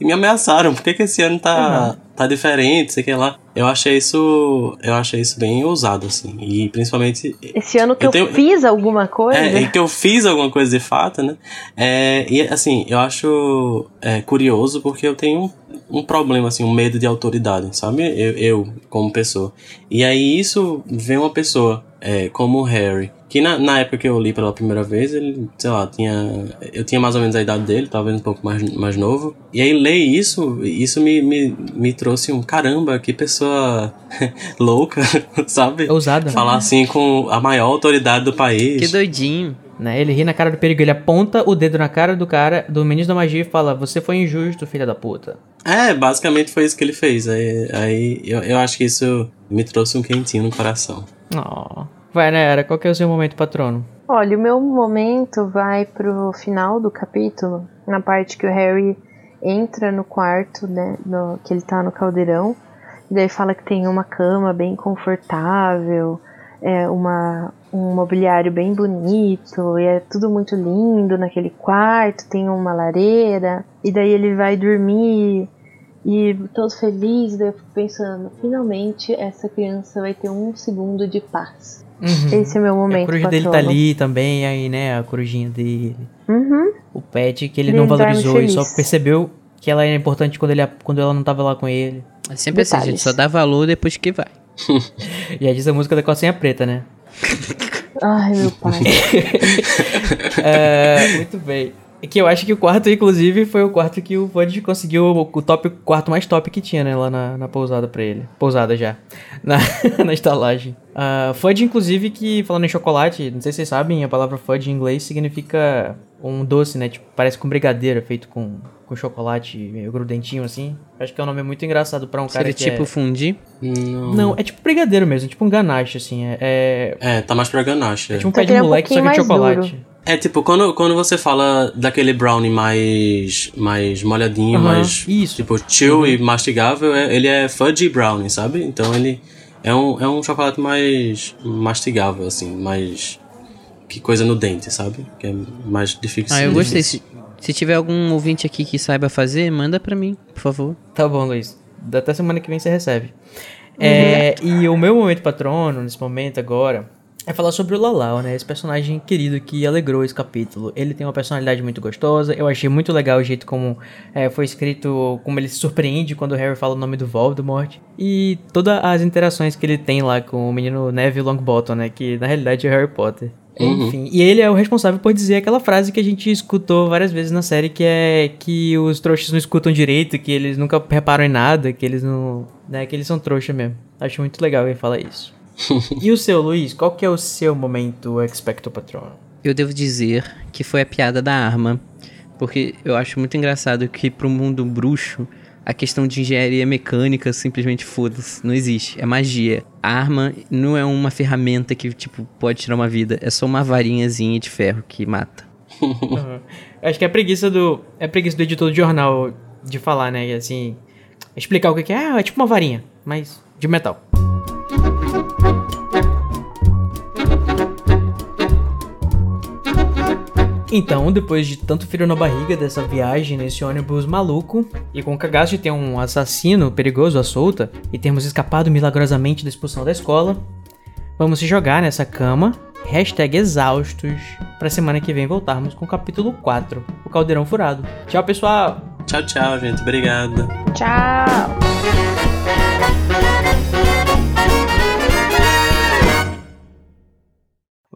me ameaçaram. Por que, que esse ano tá, tá diferente? Sei que lá. Eu achei isso. Eu achei isso bem ousado, assim. E principalmente Esse ano que Eu eu, tenho- fiz alguma coisa. é, e que eu fiz alguma coisa de fato, né? É, e assim, eu acho é, curioso porque eu tenho um, um problema, assim, um medo de autoridade, sabe? Eu, eu, como pessoa. E aí isso vem uma pessoa é, como o Harry, que na, na época que eu li pela primeira vez, ele, sei lá, tinha. Eu tinha mais ou menos a idade dele, talvez um pouco mais, mais novo. E aí ler isso, isso me, me, me trouxe um caramba, que pessoa louca, sabe? Ousada. Falar assim com a maior autoridade do país. Que doidinho. Né? Ele ri na cara do perigo, ele aponta o dedo na cara do cara, do ministro da magia e fala: Você foi injusto, filha da puta. É, basicamente foi isso que ele fez. Aí, aí eu, eu acho que isso me trouxe um quentinho no coração. Oh. Vai, Nayara, qual que é o seu momento patrono? Olha, o meu momento vai pro final do capítulo, na parte que o Harry entra no quarto, né, no- que ele tá no caldeirão, e daí fala que tem uma cama bem confortável, é uma, um mobiliário bem bonito, e é tudo muito lindo naquele quarto, tem uma lareira, e daí ele vai dormir e todo feliz, daí eu fico pensando, finalmente essa criança vai ter um segundo de paz. Uhum. Esse é o meu a momento. coruja dele tá ali também, aí, né? A corujinha dele. Uhum. O pet que ele não valorizou e só percebeu que ela era importante quando, ele, quando ela não tava lá com ele. É sempre assim, Detalhes. gente. Só dá valor depois que vai. E aí diz a música da calcinha preta, né? Ai, meu pai. É, muito bem. É Que eu acho que o quarto, inclusive, foi o quarto que o Bud conseguiu o, o top, o quarto mais top que tinha, né? Lá na, na pousada pra ele. Pousada já. Na, na estalagem. Uh, Fudge, inclusive, que falando em chocolate, não sei se vocês sabem, a palavra Fudge em inglês significa um doce, né? Tipo, parece com brigadeiro, feito com, com chocolate meio grudentinho assim. Acho que é um nome muito engraçado pra um cara Seria que tipo é... fundir. Não. Não, é tipo brigadeiro mesmo, tipo um ganache, assim. É, é, É, tá mais pra ganache. é É, tipo um pé de é um moleque, só que chocolate. É, tipo, quando, quando você fala daquele brownie mais, mais molhadinho, Aham, mais, isso. tipo, chill e mastigável, é- ele é fudgy brownie, sabe? Então ele é um, é um chocolate mais mastigável, assim, mais... Que coisa no dente, sabe? Que é mais difícil. Ah, eu gostei. Se, se tiver algum ouvinte aqui que saiba fazer, manda pra mim, por favor. Tá bom, Luiz. Até semana que vem você recebe. É, e o meu momento patrono, nesse momento agora, é falar sobre o Lalau, né? Esse personagem querido que alegrou esse capítulo. Ele tem uma personalidade muito gostosa. Eu achei muito legal o jeito como é, foi escrito, como ele se surpreende quando o Harry fala o nome do Voldemort. E todas as interações que ele tem lá com o menino Neville Longbottom, né? Que na realidade é Harry Potter. Uhum. Enfim, e ele é o responsável por dizer aquela frase que a gente escutou várias vezes na série, que é que os trouxas não escutam direito, que eles nunca reparam em nada, que eles não. né, que eles são trouxa mesmo. Acho muito legal ele falar isso. E o seu, Luiz? Qual que é o seu momento Expecto Patronum? Eu devo dizer que foi a piada da arma, porque eu acho muito engraçado que pro mundo bruxo a questão de engenharia mecânica simplesmente foda-se, não existe, é magia. A arma não é uma ferramenta que tipo pode tirar uma vida, é só uma varinhazinha de ferro que mata. Uhum. Acho que é preguiça do é preguiça do editor do jornal de falar, né, e assim, explicar o que que é, ah, é tipo uma varinha, mas de metal. Então, depois de tanto frio na barriga dessa viagem nesse ônibus maluco, e com o cagaço de ter um assassino perigoso à solta, e termos escapado milagrosamente da expulsão da escola, vamos se jogar nessa cama, hashtag exaustos, pra semana que vem voltarmos com o capítulo 4, o Caldeirão Furado. Tchau, pessoal! Tchau, tchau, gente. Obrigado. Tchau!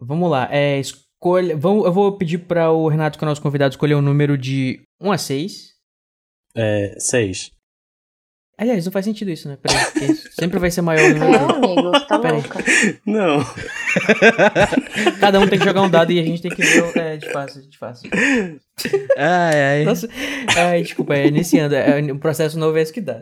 Vamos lá, é, escolha. Vamos, eu vou pedir para o Renato, que é o nosso convidado, escolher um número de 1 a 6. É, seis. Aliás, não faz sentido isso, né? Peraí, sempre vai ser maior o número. É, amigo, tá Peraí. louca. Não. Cada um tem que jogar um dado e a gente tem que ver. o- É, de fácil, de fácil. Ai, ai. Nossa, ai, desculpa, é iniciando. É, o processo novo é esse que dá.